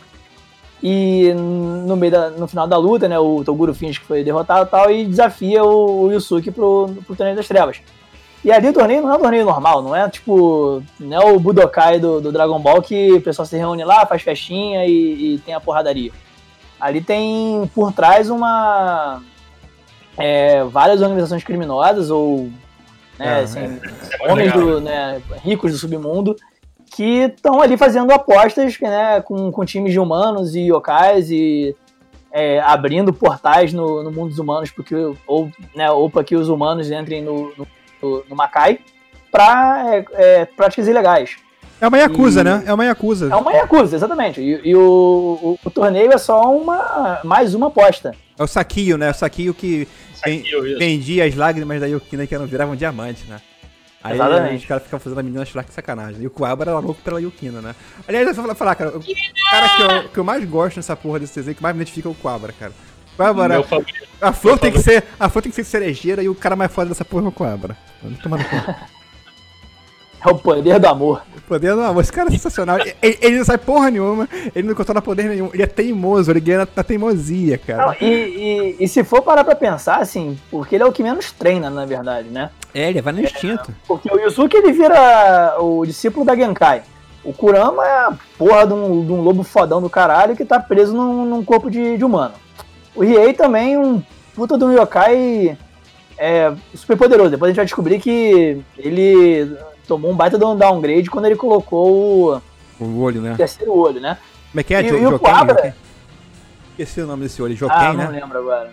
E no meio da, no final da luta, né, o Toguro finge que foi derrotado e tal, e desafia o, o Yusuke pro, pro Torneio das Trevas. E ali o torneio não é um torneio normal, não é tipo. Não é o Budokai do, do Dragon Ball que o pessoal se reúne lá, faz festinha e, e tem a porradaria. Ali tem por trás uma. É, várias organizações criminosas ou. Né, ah, assim, é. homens do, né, ricos do submundo que estão ali fazendo apostas né, com, com times de humanos e yokais e é, abrindo portais no, no mundo dos humanos porque, ou, né, ou para que os humanos entrem no, no, no Macai para é, é, práticas ilegais. É uma Yakuza, e... né? É uma Yakuza. É uma Yakuza, exatamente. E, e o, o, o, torneio é só uma mais uma aposta. É o saquio, né? O saquio que saquio, vendia as lágrimas da Yukina que não viravam diamante, né? Aí Exatamente. os caras ficam fazendo a menina chorar que sacanagem. E o Kuwabara era louco pela Yukina, né? Aliás, eu vou falar, cara, o cara que eu, que eu mais gosto nessa porra desse desenho, que mais me identifica é o Kuwabara, cara. Kuwabara, a flor tem que ser, a flor tem que ser cerejeira e o cara mais foda dessa porra é o Kuwabara. Vamos tomar no cu. É o poder do amor. Poder amor. Esse cara é sensacional. ele, ele não sabe porra nenhuma, ele não controla poder nenhum. Ele é teimoso, ele ganha na, na teimosia, cara. Não, e, e, e se for parar pra pensar, assim, porque ele é o que menos treina, na verdade, né? É, ele vai no instinto. Porque o Yusuke ele vira o discípulo da Genkai. O Kurama é a porra de um, de um lobo fodão do caralho que tá preso num, num corpo de, de humano. O Riei também, um puta de um yokai é, super poderoso. Depois a gente vai descobrir que ele tomou um baita de um downgrade quando ele colocou o, o olho, né? o terceiro olho, né? Como é que é? E, Jo- e o Joken? Coabra... Esqueci o nome desse olho, Joken, Ah, né? não lembro agora.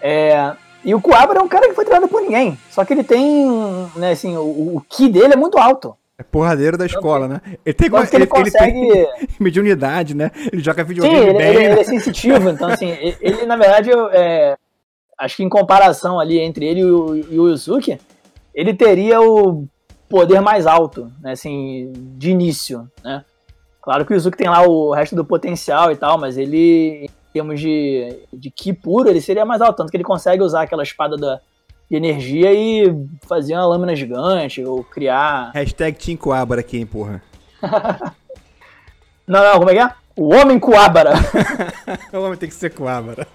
É, e o Coabra é um cara que foi treinado por ninguém. Só que ele tem, né, assim, o, o ki dele é muito alto. É porradeiro da escola, né? Ele tem, Tanto que ele consegue... ele tem mediunidade, né? Ele joga Sim, videogame ele, bem. ele- né? ele é sensitivo, então assim, ele, ele, na verdade, eu, é, acho que em comparação ali entre ele e o, e o Yusuke, ele teria o poder mais alto, né, assim, de início, né? Claro que o Yusuke tem lá o resto do potencial e tal, mas ele, em termos de, de ki puro, ele seria mais alto, tanto que ele consegue usar aquela espada da, de energia e fazer uma lâmina gigante, ou criar... Hashtag Team Coabra aqui, hein, porra. Não, não, como é que é? O Homem Coabra. o homem tem que ser Coabra.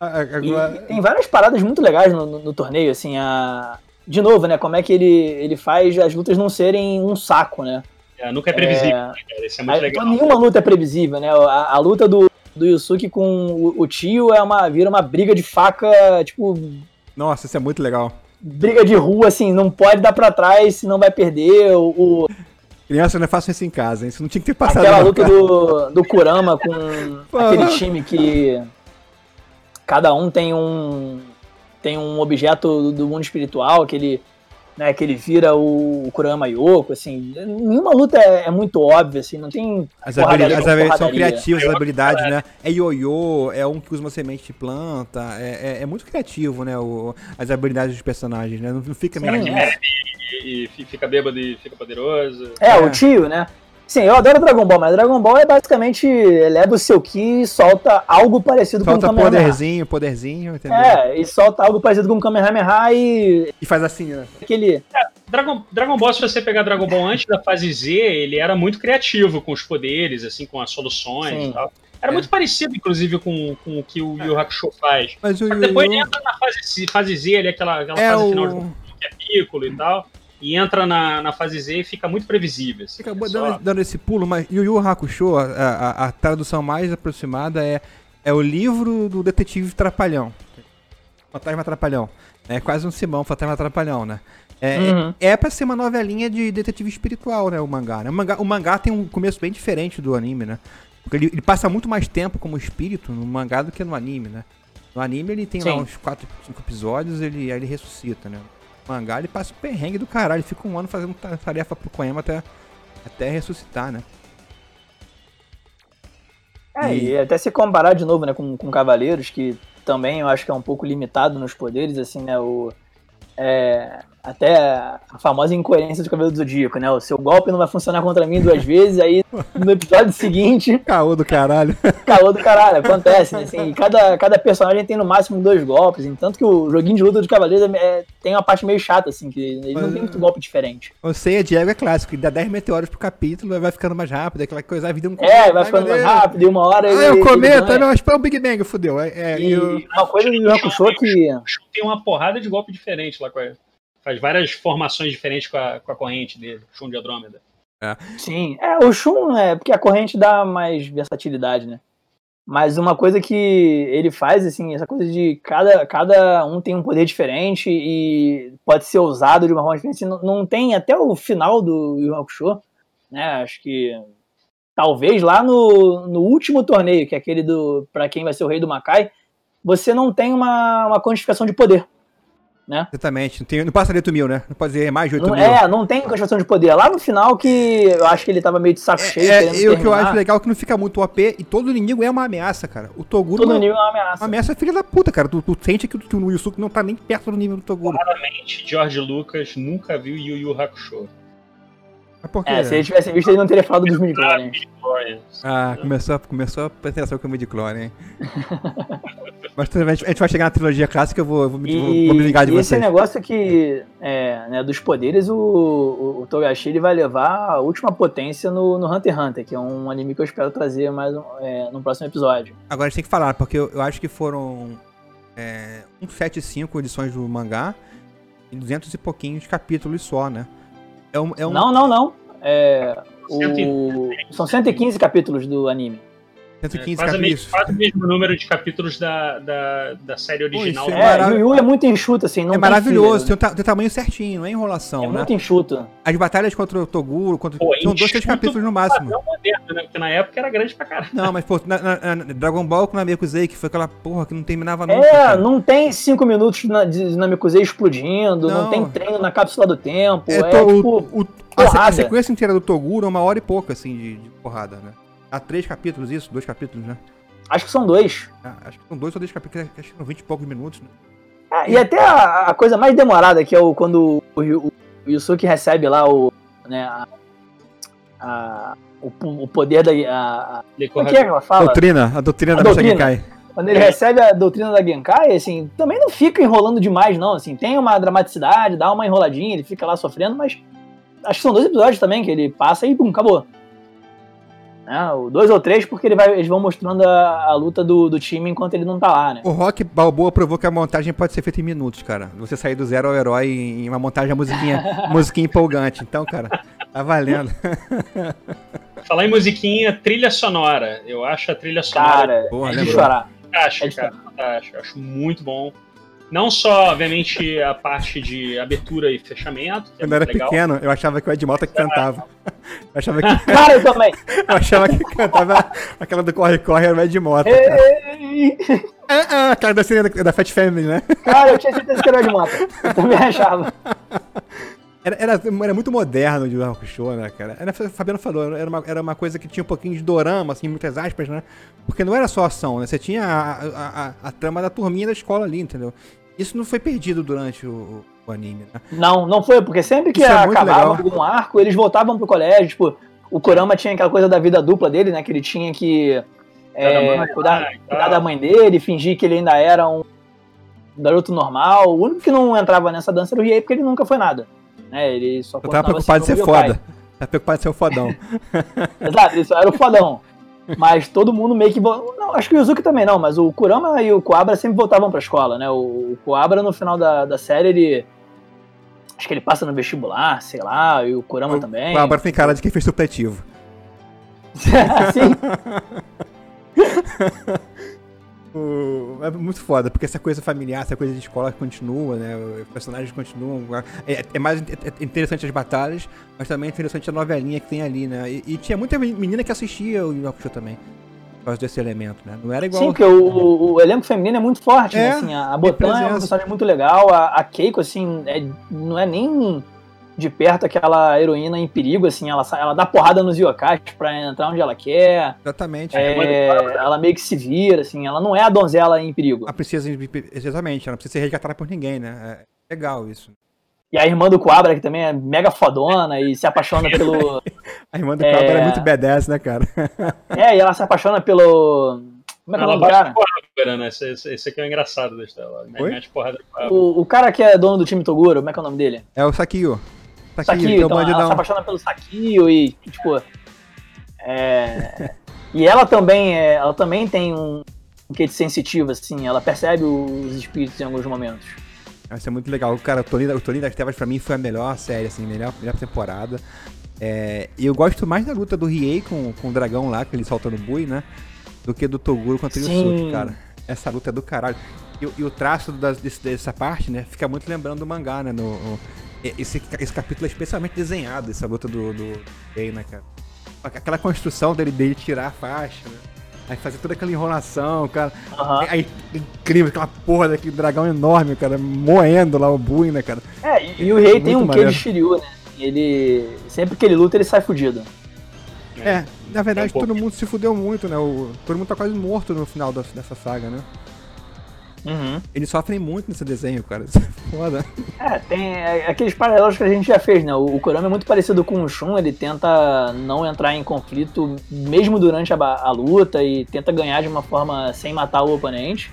E Agora... tem várias paradas muito legais no, no- no torneio, assim, a... De novo, né, como é que ele, ele faz as lutas não serem um saco, né? É, nunca é previsível, É, né, cara? Isso é muito a- legal. Nenhuma luta é previsível, né? A, a luta do, do Yusuke com o, o tio é uma, vira uma briga de faca, tipo, Nossa, isso é muito legal. briga de rua, assim, não pode dar pra trás, senão vai perder. O, o- Criança, não é fácil isso em casa, hein? Isso não tinha que ter passado. aquela luta cara. do, do Kurama com aquele time que cada um tem um tem um objeto do, do mundo espiritual que ele né, que ele vira o, Kurama Yoko, assim, nenhuma luta é, é muito óbvia, assim, não tem As habilidades, as com habilidades são porradaria. criativas, as habilidades, né? É ioiô, é um que usa uma semente de planta, é, é- é muito criativo, né? O, as habilidades dos personagens, né? Não, não fica meio. É, e, e fi- fica bêbado e fica poderoso. É, É. o tio, né? Sim, eu adoro Dragon Ball, mas Dragon Ball é basicamente eleva o seu ki e solta algo parecido Solta com o Kamehameha. poderzinho, poderzinho, entendeu? É, e solta algo parecido com o Kamehameha e E faz assim, né? aquele Dragon, Dragon Ball, se você pegar Dragon Ball antes da fase Z, ele era muito criativo com os poderes, assim, com as soluções Sim. e tal. Era É. muito parecido, inclusive, com, com o que o Yu Hakusho faz. Mas o Só que depois ele entra na fase, Z- fase Z, ali, aquela, aquela é fase final de o... que é Piccolo e tal, e entra na, na fase Z e fica muito previsível. Assim, acabou É só- dando, dando esse pulo, mas Yu Yu Hakusho, a, a, a tradução mais aproximada é, é o livro do detetive Trapalhão. Fantasma Trapalhão. É quase um Simão, Fantasma Trapalhão, né? É, Uhum. é, é pra ser uma novelinha de detetive espiritual, né? O mangá, né? O mangá, o mangá tem um começo bem diferente do anime, né? Porque ele, ele passa muito mais tempo como espírito no mangá do que no anime, né? No anime ele tem lá Sim. uns 4, 5 episódios, ele, aí ele ressuscita, né? Mangá ele passa o perrengue do caralho, ele fica um ano fazendo ta- tarefa pro Koema até, até ressuscitar, né? É, E- e até se comparar de novo, né, com, com Cavaleiros, que também eu acho que é um pouco limitado nos poderes, assim, né, o... é, até a famosa incoerência do Cavaleiro do Zodíaco, né, o seu golpe não vai funcionar contra mim duas vezes, aí no episódio seguinte, Caô do caralho. caô do caralho, acontece, né, assim, e cada, cada personagem tem no máximo dois golpes, então, tanto que o joguinho de luta de Cavaleiros é- tem uma parte meio chata, assim, que ele não Mas, tem muito golpe diferente. O Seiya Diego é clássico, ele dá 10 meteoros pro capítulo, vai ficando mais rápido, aquela coisa, a vida é um É, vai Ai, ficando mais Deus. rápido, e uma hora Ah, ele... é o ele cometa, ganha. não, é o Big Bang, fudeu. É, é, E e o- uma coisa do Yu Hakusho que... tem uma porrada de golpe diferente lá com a, Faz várias formações diferentes com a, com a corrente dele, Shun de Andrômeda. Sim, é, o Shun é porque a corrente dá mais versatilidade, né? Mas uma coisa que ele faz, assim, essa coisa de cada, cada um tem um poder diferente e pode ser usado de uma forma diferente. Não, não tem até o final do Yu Hakusho, né? Acho que talvez lá no, no último torneio, que é aquele do para quem vai ser o rei do Makai, você não tem uma, uma quantificação de poder. Exatamente, não, tem, não passa de 8 mil, né? Não pode dizer mais de 8 Não, mil. é, não tem quantificação de poder. Lá no final que eu acho que ele tava meio de saco cheio. É, e o que eu acho legal é que não fica muito OP e todo inimigo é uma ameaça, cara. O Toguro Todo é uma, nível é uma uma ameaça. ameaça filha da puta, cara. Tu, tu sente que, o- que o Yusuke não tá nem perto do nível do Toguro. Claramente, George Lucas nunca viu Yu Yu Hakusho. Mas por quê? É, se ele tivesse visto, ele não teria falado dos. Glória. Ah, começou, a- começou a pretensão com o Midichlorian, hein? Mas a gente, a gente vai chegar na trilogia clássica, eu vou, eu vou, me- E, vou- me ligar de e esse vocês. negócio que, é, né, dos poderes, o, o, o Togashi ele vai levar a última potência no, no Hunter x Hunter, que é um anime que eu espero trazer mais um, é, no próximo episódio. Agora a gente tem que falar, porque eu, eu acho que foram é, 175 edições do mangá e 200 e pouquinhos capítulos só, né? É um, é um Não, não, não. É, Cento e- o, são 115 capítulos do anime. 115 É, quase, o capítulos. mesmo, quase o mesmo número de capítulos da, da, da série original. isso é É, marav- o Yu é muito enxuto, assim, não é tem maravilhoso, filler, tem o, tem o tamanho certinho, não é enrolação, É né? muito enxuto. As batalhas contra o Toguro, contra... Pô, são dois, três capítulos no máximo. Padrão moderno, né? Porque na época era grande pra caralho. Não, mas pô, na, na- na Dragon Ball com o Namekusei, que foi aquela porra que não terminava nunca. É, cara. não tem cinco minutos na, de Namekusei explodindo, não. Não. tem treino na cápsula do tempo, É, é, to- tipo... o- o- a, a sequência inteira do Toguro é uma hora e pouco, assim, de, de porrada, né? Há três capítulos isso? Dois capítulos, né? Acho que são dois. Ah, acho que são dois ou três capítulos, acho que são 20 e poucos minutos, né? Ah, e até a, a coisa mais demorada, que é o quando o, o, o Yusuke recebe lá o. Né, a, a- o, o poder da. A, como é que é que ela fala? Doutrina, a doutrina A da doutrina. Genkai. Quando ele recebe a doutrina da Genkai, assim, também não fica enrolando demais, não. Assim, tem uma dramaticidade, dá uma enroladinha, ele fica lá sofrendo, mas acho que são dois episódios também que ele passa e pum, acabou. Né, o dois ou três, porque ele vai, eles vão mostrando a, a luta do, do time enquanto ele não tá lá, né? O Rock Balboa provou que a montagem pode ser feita em minutos, cara. Você sair do zero ao herói em uma montagem, a musiquinha, musiquinha empolgante. Então, cara, tá valendo. Falar em musiquinha, trilha sonora. Eu acho a trilha sonora Cara, Porra, é de lembrou. chorar. fantástica, é de cara. Fantástica. Eu acho muito bom. Não só, obviamente, a parte de abertura e fechamento, é Quando eu era legal. pequeno, eu achava que o Ed Mota que cantava. Eu achava que, Cara, eu também. eu achava que cantava aquela do Corre Corre era o Ed Mota. Ei, Ah, ah, aquela da cena da, Fat Family, né? Cara, eu tinha certeza que era o de moto. Eu também achava. Era, era, era muito moderno de Rock Show, né, cara? Era, o Fabiano falou, era uma, era uma coisa que tinha um pouquinho de dorama, assim, muitas aspas, né? Porque não era só ação, né? Você tinha a, a, a, a trama da turminha da escola ali, entendeu? Isso não foi perdido durante o, o anime, né? Não, não foi, porque sempre que Isso é acabava legal. algum arco, eles voltavam pro colégio. Tipo, o Kurama tinha aquela coisa da vida dupla dele, né? Que ele tinha que Cuidar da é, mãe, cuidar, ah, e cuidar da mãe dele, fingir que ele ainda era um garoto normal. O único que não entrava nessa dança era o Riei, porque ele nunca foi nada. Né? Ele só Eu tava continuava preocupado de ser foda. Tava preocupado de ser o fodão. Exato, isso era o fodão. Mas todo mundo meio que. Não, acho que o Yuzuki também não, mas o Kurama e o Coabra sempre voltavam pra escola, né? O, o Coabra, no final da, da série, ele. Acho que ele passa no vestibular, sei lá, e o Kurama também. O Abra tem cara de quem fez supletivo. Sim. O- É muito foda, porque essa coisa familiar, essa coisa de escola continua, né? Os personagens continuam. É, é mais é interessante as batalhas, mas também é interessante a novelinha que tem ali, né? E, e tinha muita menina que assistia o Yu também. Por causa desse elemento, né? Não era igual. Sim, porque o, o- o elenco feminino é muito forte, né? É, Assim, a, Botan é uma personagem muito legal, a, a Keiko, assim, é- não é nem de perto aquela heroína em perigo, assim, ela, ela dá porrada nos yokais pra entrar onde ela quer, Exatamente. é, ela meio que se vira, assim, ela não é a donzela em perigo. A princesa, exatamente, ela não precisa ser resgatada por ninguém, né? É legal isso. E a irmã do Coabra, que também é mega fodona e se apaixona pelo. A irmã do É. Cabra é muito badass, né, cara? É, e ela se apaixona pelo. Como é que é o Ela nome do cara? né? Esse, esse, esse aqui é o engraçado da história. Ela Oi? Mete porrada O, o cara que é dono do time Toguro, como é que é o nome dele? É o Sakio. Sakio, Sakio, que é o então ela se apaixona pelo Sakio e, tipo. É. E ela também, é, ela também tem um, um quê de sensitivo, assim, ela percebe os espíritos em alguns momentos. Vai ser muito legal. Cara, o Toninho, o Toninho das Trevas pra mim foi a melhor série, assim, melhor, melhor temporada. É, e eu gosto mais da luta do Riei com, com o dragão lá, que ele solta no bui, né? Do que do Toguro contra o. Yusuke, cara. Essa luta é do caralho. E, o- e o traço das- desse- dessa parte, né? Fica muito lembrando do mangá, né? No, o- e- esse, esse capítulo é especialmente desenhado, essa luta do, do Riei, né, cara? Aquela construção dele, dele tirar a faixa, né? Aí fazer toda aquela enrolação, cara. Aham. Aí, incrível, aquela porra daquele dragão enorme, cara, moendo lá o Bui, né, cara? É, e, e o rei tem um quê de Shiryu, né? Ele. Sempre que ele luta, ele sai fudido. É, na verdade, É todo mundo se fudeu muito, né? O, todo mundo tá quase morto no final dessa saga, né? Uhum. Eles sofrem muito nesse desenho, cara. Isso é foda. É, tem é, aqueles paralelos que a gente já fez, né? O, Kurama é muito parecido com o Shun, ele tenta não entrar em conflito mesmo durante a, a luta e tenta ganhar de uma forma sem matar o oponente.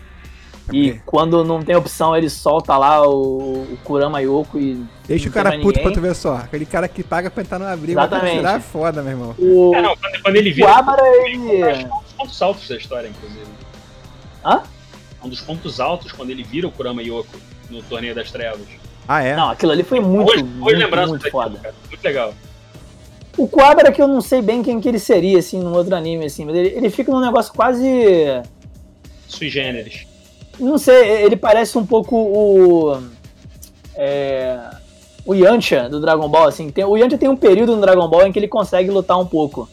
E quando não tem opção, ele solta lá o, o Kurama Yoko e. Deixa o cara puto ninguém. pra tu ver só. Aquele cara que paga pra entrar numa briga Exatamente. pra tirar é foda, meu irmão. O... É, não, quando, ele vira. O Abara, ele. É um altos da história, inclusive. Hã? Um dos pontos altos quando ele vira o Kurama Yoko no Torneio das Trevas. Ah, é? Não, aquilo ali foi muito. Foi, foi muito, muito foda. Cara. Muito legal. O Kuwabara que eu não sei bem quem que ele seria, assim, num outro anime, assim, mas ele, ele fica num negócio quase. Sui generis. Não sei, ele parece um pouco o. É, o Yantia do Dragon Ball, assim. Tem, o Yantia tem um período no Dragon Ball em que ele consegue lutar um pouco.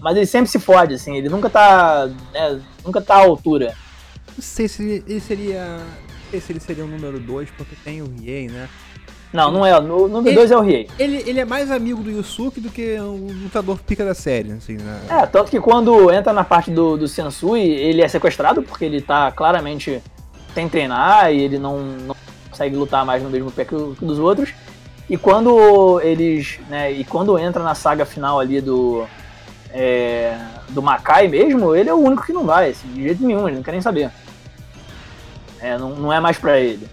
Mas ele sempre se fode, assim, ele nunca tá. Né, nunca tá à altura. Não sei se ele seria. Não sei se ele seria o número 2, porque tem o Riei, né? Não, não é. O número 2 é o Riei. Ele, ele é mais amigo do Yusuke do que o lutador pica da série, assim, né? É, tanto que quando entra na parte do, do Sensui, ele é sequestrado porque ele tá claramente sem treinar e ele não, não consegue lutar mais no mesmo pé que, o, que dos outros. E quando eles. Né, e quando entra na saga final ali do. É, do Makai mesmo, ele é o único que não vai, assim, de jeito nenhum, ele não quer nem saber. É, não, não é mais pra ele.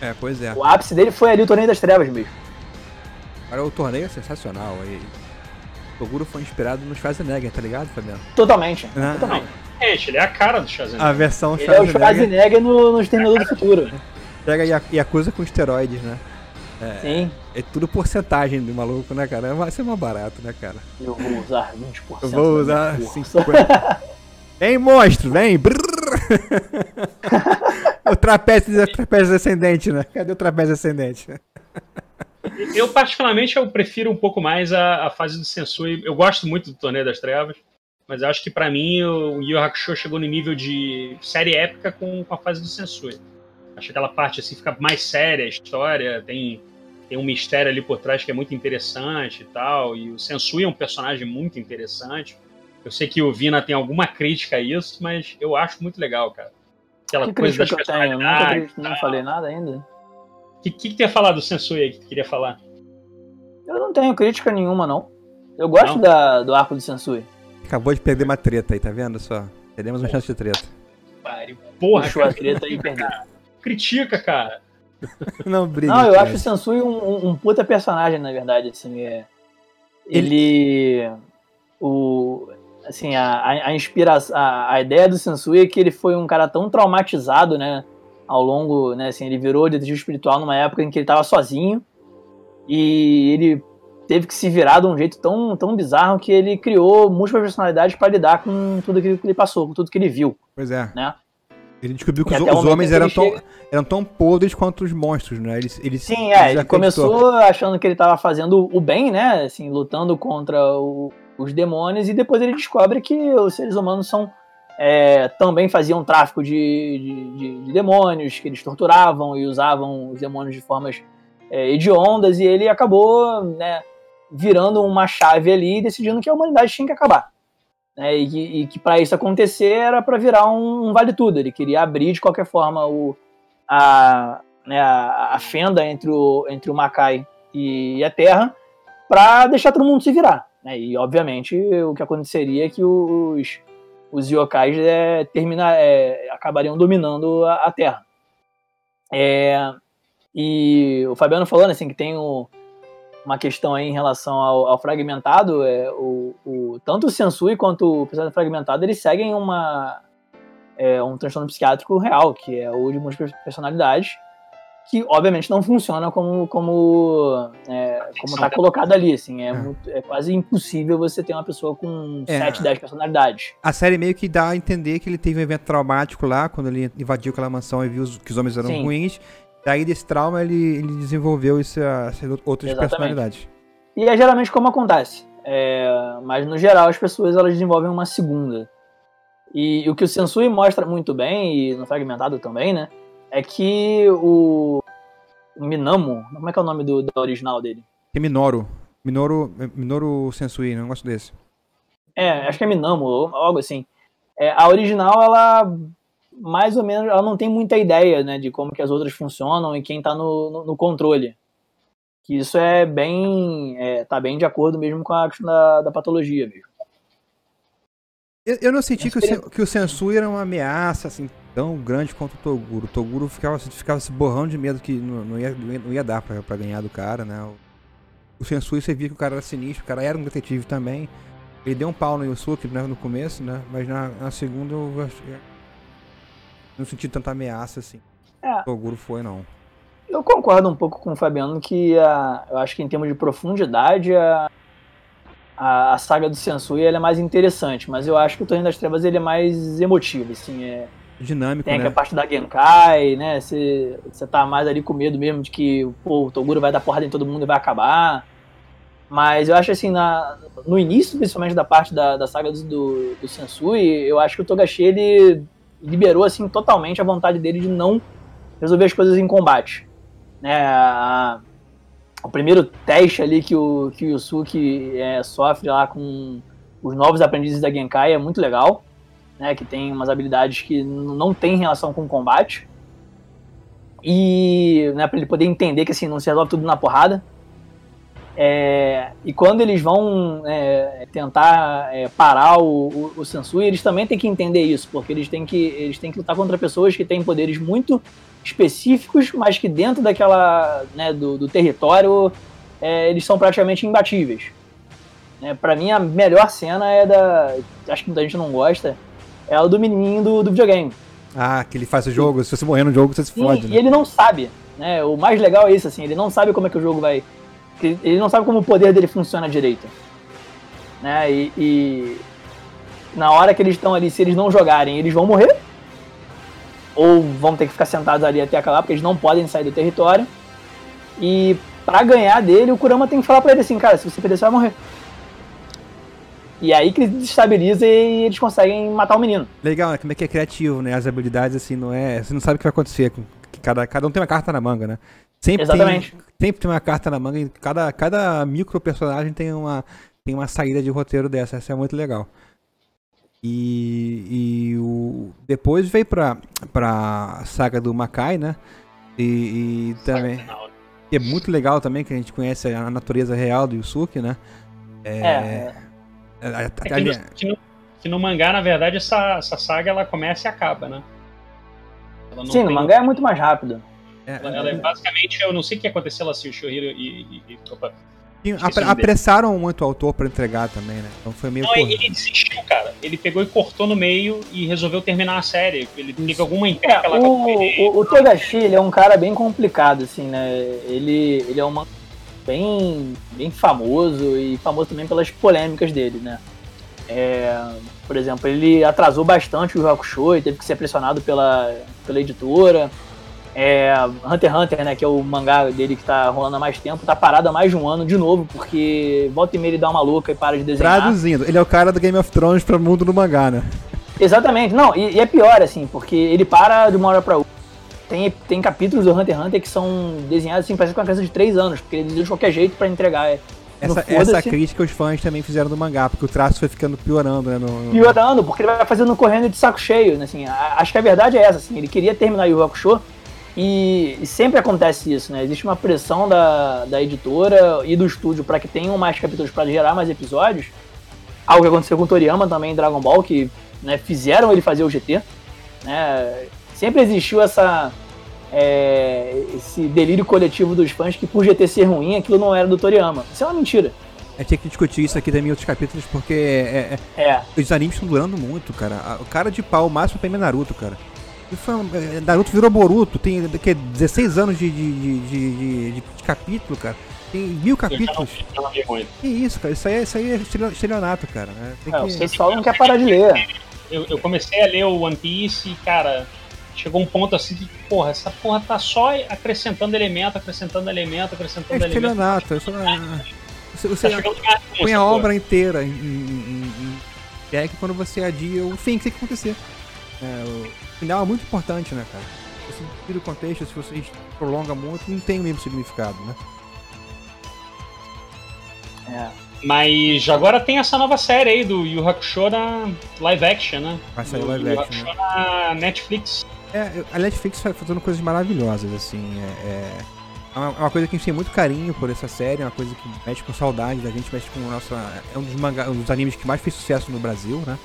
É, pois é. O ápice dele foi ali o Torneio das Trevas mesmo. Cara, o torneio é sensacional. E... O Toguro foi inspirado no Schwarzenegger, tá ligado, Fabiano? Totalmente. Ah. Totalmente. Gente, ele é a cara do Schwarzenegger. A versão ele Schwarzenegger. é o Schwarzenegger no, no Exterminador do Futuro. Pega e, e acusa com esteroides, né? É, Sim. É tudo porcentagem do maluco, né, cara? Vai ser mais barato, né, cara? Eu vou usar 20%. Eu vou usar 50%. vem, monstro, vem! o trapézio, o trapézio ascendente, né? Cadê o trapézio ascendente? Eu, particularmente, eu prefiro um pouco mais a, a fase do Sensui. Eu gosto muito do Torneio das Trevas, mas acho que para mim o Yu Hakusho chegou no nível de série épica com, com a fase do Sensui. Acho que aquela parte assim fica mais séria a história, tem, tem um mistério ali por trás que é muito interessante e tal. E o Sensui é um personagem muito interessante. Eu sei que o Vina tem alguma crítica a isso, mas eu acho muito legal, cara. Aquela que coisa das que eu tenho? Eu nunca não falei nada ainda. O que, que, que ia falar do Sensui aí que tu queria falar? Eu não tenho crítica nenhuma, não. Eu gosto da, do arco do Sensui. Acabou de perder uma treta aí, tá vendo só? Perdemos uma chance de treta. Pare. Porra, Puxou a treta e perdeu. Critica, cara. não briga. Não, eu cara. acho o Sensui um, um, um, puta personagem, na verdade, assim. É... Ele. ele... O, assim, a, a inspiração, a, a ideia do Sensui é que ele foi um cara tão traumatizado, né, ao longo, né, assim, ele virou detetive espiritual numa época em que ele estava sozinho e ele teve que se virar de um jeito tão, tão bizarro que ele criou múltiplas personalidades para lidar com tudo aquilo que ele passou, com tudo que ele viu. Pois é. Né? Ele descobriu que os, os homens eram tão, chega... eram tão podres quanto os monstros, né? Ele, ele, Sim, é, ele começou achando que ele estava fazendo o bem, né? Assim, lutando contra o, os demônios, e depois ele descobre que os seres humanos são é, também faziam tráfico de, de, de, de, demônios, que eles torturavam e usavam os demônios de formas é, hediondas, e ele acabou né, virando uma chave ali, decidindo que a humanidade tinha que acabar. Né, e que, e que para isso acontecer era para virar um, um, vale tudo. Ele queria abrir de qualquer forma o, a, né, a, fenda entre o, entre o Makai e a Terra para deixar todo mundo se virar. Né? E, obviamente, o que aconteceria é que os, os yokais é, termina, é, acabariam dominando a, a Terra. É, e o Fabiano falando assim que tem o, uma questão aí em relação ao, ao fragmentado, é, o, o, tanto o Sensui quanto o personagem fragmentado, eles seguem uma, é, um transtorno psiquiátrico real, que é o de múltiplas personalidades, que obviamente não funciona como como é, como está colocado ali, assim, é, é. Muito, é, quase impossível você ter uma pessoa com é, 7, 10 personalidades. A série meio que dá a entender que ele teve um evento traumático lá, quando ele invadiu aquela mansão e viu que os homens eram Sim. ruins, daí desse trauma ele, ele desenvolveu essa, essas outras Exatamente. personalidades. E é geralmente como acontece, é, mas no geral as pessoas elas desenvolvem uma segunda. E, e o que o Sensui mostra muito bem, e no Fragmentado também, né, é que o Minamo, como é que é o nome do, do original dele? É Minoru. Minoru, Minoru Sensui, não gosto desse. É, acho que é Minamo, ou algo assim. É, a original, ela mais ou menos, ela não tem muita ideia, né, de como que as outras funcionam e quem tá no, no, no controle. Que isso é bem, é, tá bem de acordo mesmo com a questão da, da patologia mesmo. Eu, eu não senti que o, que o Sensui era uma ameaça, assim, tão grande quanto o Toguro. O Toguro ficava, ficava se borrando de medo que não, não, ia, não ia- dar pra, pra ganhar do cara, né? O, o Sensui, você via que o cara era sinistro, o cara era um detetive também. Ele deu um pau no Yusuke né, no começo, né? Mas na, na segunda eu que- não senti tanta ameaça, assim. É. O Toguro foi, não. Eu concordo um pouco com o Fabiano que a, eu acho que em termos de profundidade a, a, a saga do Sensui é mais interessante, mas eu acho que o Torneio das Trevas ele é mais emotivo, assim, é, Dinâmico, tem né? a parte da Genkai, né, você você tá mais ali com medo mesmo de que pô, o Toguro vai dar porrada em todo mundo e vai acabar, mas eu acho assim, na, no início principalmente da parte da, da saga do, do, do Sensui, eu acho que o Togashi ele liberou assim totalmente a vontade dele de não resolver as coisas em combate né, o primeiro teste ali que o, que o Yusuke é, sofre lá com os novos aprendizes da Genkai é muito legal, né, que tem umas habilidades que não tem relação com o combate. E né, para ele poder entender que assim, não se resolve tudo na porrada. É, e quando eles vão é, tentar é, parar o, o, o Sensui, eles também têm que entender isso, porque eles têm que, eles têm que lutar contra pessoas que têm poderes muito específicos, mas que dentro daquela né, do, do território é, eles são praticamente imbatíveis. Né, para mim a melhor cena é da, acho que muita gente não gosta, é a do menininho do, do videogame. Ah, que ele faz o jogo. Se você morrer no jogo, você se fode, e né? ele não sabe, né? O mais legal é isso, assim, ele não sabe como é que o jogo vai. Ele não sabe como o poder dele funciona direito. Né? E, e na hora que eles estão ali, se eles não jogarem, eles vão morrer. Ou vão ter que ficar sentados ali até acabar, porque eles não podem sair do território. E pra ganhar dele, o Kurama tem que falar pra ele assim, cara, se você perder, você vai morrer. E aí que ele desestabiliza e eles conseguem matar o menino. Legal, né? Como é que é criativo, né? As habilidades, assim, não é. Você não sabe o que vai acontecer. Cada, cada um tem uma carta na manga, né? Sempre Exatamente. Tem, sempre tem uma carta na manga e cada, cada micro personagem tem uma, tem uma saída de roteiro dessa. Essa é muito legal. E, e o, depois veio pra, pra saga do Makai, né? E, e também. Que é muito legal também, que a gente conhece a natureza real do Yusuke, né? É, É, É que, ali- no, que, no, que no mangá, na verdade, essa, essa saga ela começa e acaba, né? Ela não sim, no mangá é muito mais rápido. É, Ela, é basicamente, eu não sei o que aconteceu lá, se o Shihiro e. e, e opa. Apressaram muito o autor pra entregar também, né? Então foi meio Não, corrido. ele desistiu, cara. Ele pegou e cortou no meio e resolveu terminar a série. Ele teve Isso. alguma É, encrenca lá o, ele. o, o Togashi, ele é um cara bem complicado, assim, né? Ele, ele é uma bem, bem famoso e famoso também pelas polêmicas dele, né? É, por exemplo, ele atrasou bastante o Hakusho e teve que ser pressionado pela, pela editora. É, Hunter x Hunter, né, que é o mangá dele que tá rolando há mais tempo, tá parado há mais de um ano de novo, porque volta e meia ele dá uma louca e para de desenhar. Traduzindo, ele é o cara do Game of Thrones pra mundo do mangá, né? Exatamente, não, e, e é pior, assim, porque ele para de uma hora pra outra. Tem, tem capítulos do Hunter x Hunter que são desenhados assim, parece com uma criança de 3 anos, porque ele desenha de qualquer jeito pra entregar. É, Essa, essa crítica os fãs também fizeram do mangá, porque o traço foi ficando piorando, né? No, no- piorando, porque ele vai fazendo correndo de saco cheio, né, assim, a- acho que a verdade é essa, assim, ele queria terminar o Hakusho e, e sempre acontece isso, né, existe uma pressão da, da editora e do estúdio pra que tenham mais capítulos pra gerar mais episódios, algo que aconteceu com o Toriyama também em Dragon Ball, que né, fizeram ele fazer o GT, né, sempre existiu essa é, esse delírio coletivo dos fãs que por GT ser ruim, aquilo não era do Toriyama. Isso é uma mentira. A gente tinha que discutir isso aqui também em outros capítulos, porque é- é- É, os animes estão durando muito, cara. O cara de pau, o máximo pra mim é Naruto, cara. E foi um- é, Naruto virou Boruto, tem que, 16 anos de, de, de, de- de- de capítulo, cara. Tem mil capítulos. não muito. Que isso, cara? Isso aí, é- isso aí é estelio- estelionato, cara. né? Tem é, o que- pessoal não quer parar de ler. Eu, eu comecei a ler o One Piece e, cara, chegou um ponto assim que, porra, essa porra tá só acrescentando elemento, acrescentando elemento, É acrescentando elemento. estelionato. é só- Você, Tá você lugar nenhum põe a obra inteira em, em, em, em quando você adia o fim que tem que acontecer. É, o final é muito importante, né, cara? Se você tira o contexto, se você prolonga muito, não tem o mesmo significado, né? É. Mas agora tem essa nova série aí do Yu Hakusho na live action, né? Vai sair Do live Yu action, né? Hakusho na Netflix. É, a Netflix tá fazendo coisas maravilhosas, assim. É, é, é uma, é uma coisa que a gente tem muito carinho por essa série, é uma coisa que mexe com saudade da gente, mexe com o nosso. É um dos, manga, um dos animes que mais fez sucesso no Brasil, né?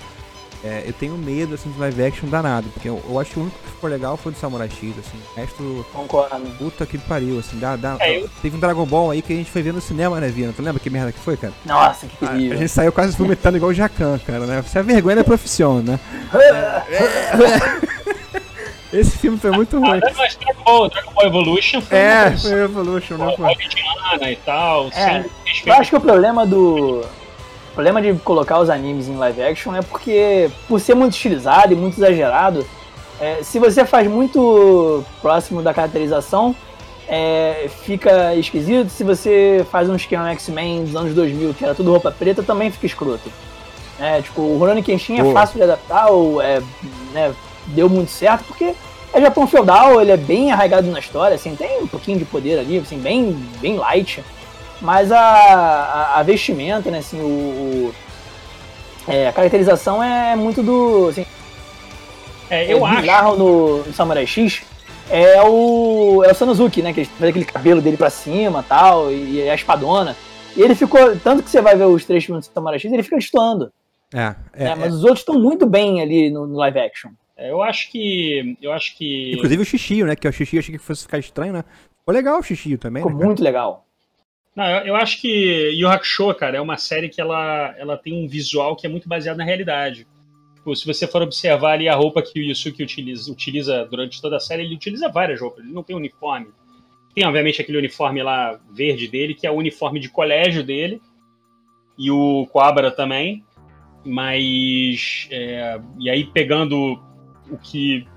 É, eu tenho medo, assim, de live action danado, porque eu, eu acho que o único que ficou legal foi do Samurai X, assim, o resto... Concordo. Puta que pariu, assim, dá, dá, É, eu- teve um Dragon Ball aí que a gente foi ver no cinema, né, Vina? Tu lembra que merda que foi, cara? Nossa, que A, a terrível. gente saiu quase vomitando igual o Jacan, cara, né? Você é vergonha da profissão, né? Esse filme foi muito ruim. Ah, mas Dragon Ball, Dragon Ball Evolution foi É, foi Evolution, né, hollywoodiana e tal, É, Eu acho que o problema do. O problema de colocar os animes em live action é porque, por ser muito estilizado e muito exagerado, é, se você faz muito próximo da caracterização, é, fica esquisito. Se você faz um esquema X-Men dos anos 2000, que era tudo roupa preta, também fica escroto. É, tipo, o Rurouni Kenshin é fácil de adaptar, ou é, né, deu muito certo, porque é Japão feudal, ele é bem arraigado na história, assim, tem um pouquinho de poder ali, assim, bem, bem light. Mas a, a, a vestimenta, né, assim, o, o- é, a caracterização é muito do, assim, É, eu é, acho. no, no Samurai X é o, é o Sanosuke, né, que ele faz aquele cabelo dele pra cima tal, e, e a espadona. E ele ficou, tanto que você vai ver os três filmes do Samurai X, ele fica destoando, É, é, né, é. mas os outros estão muito bem ali no, no live action. é, Eu acho que. Eu acho que. Inclusive o Xixio, né? Que o Xixio achei que fosse ficar estranho, né? Ficou legal o Xixio também, Ficou né? muito legal. Não, eu, eu acho que Yu Hakusho, cara, é uma série que ela, ela tem um visual que é muito baseado na realidade. Tipo, se você for observar ali a roupa que o Yusuke utiliza, utiliza durante toda a série, ele utiliza várias roupas, ele não tem uniforme. Tem, obviamente, aquele uniforme lá verde dele, que é o uniforme de colégio dele, e o Coabra também. Mas. é, e aí, pegando o que,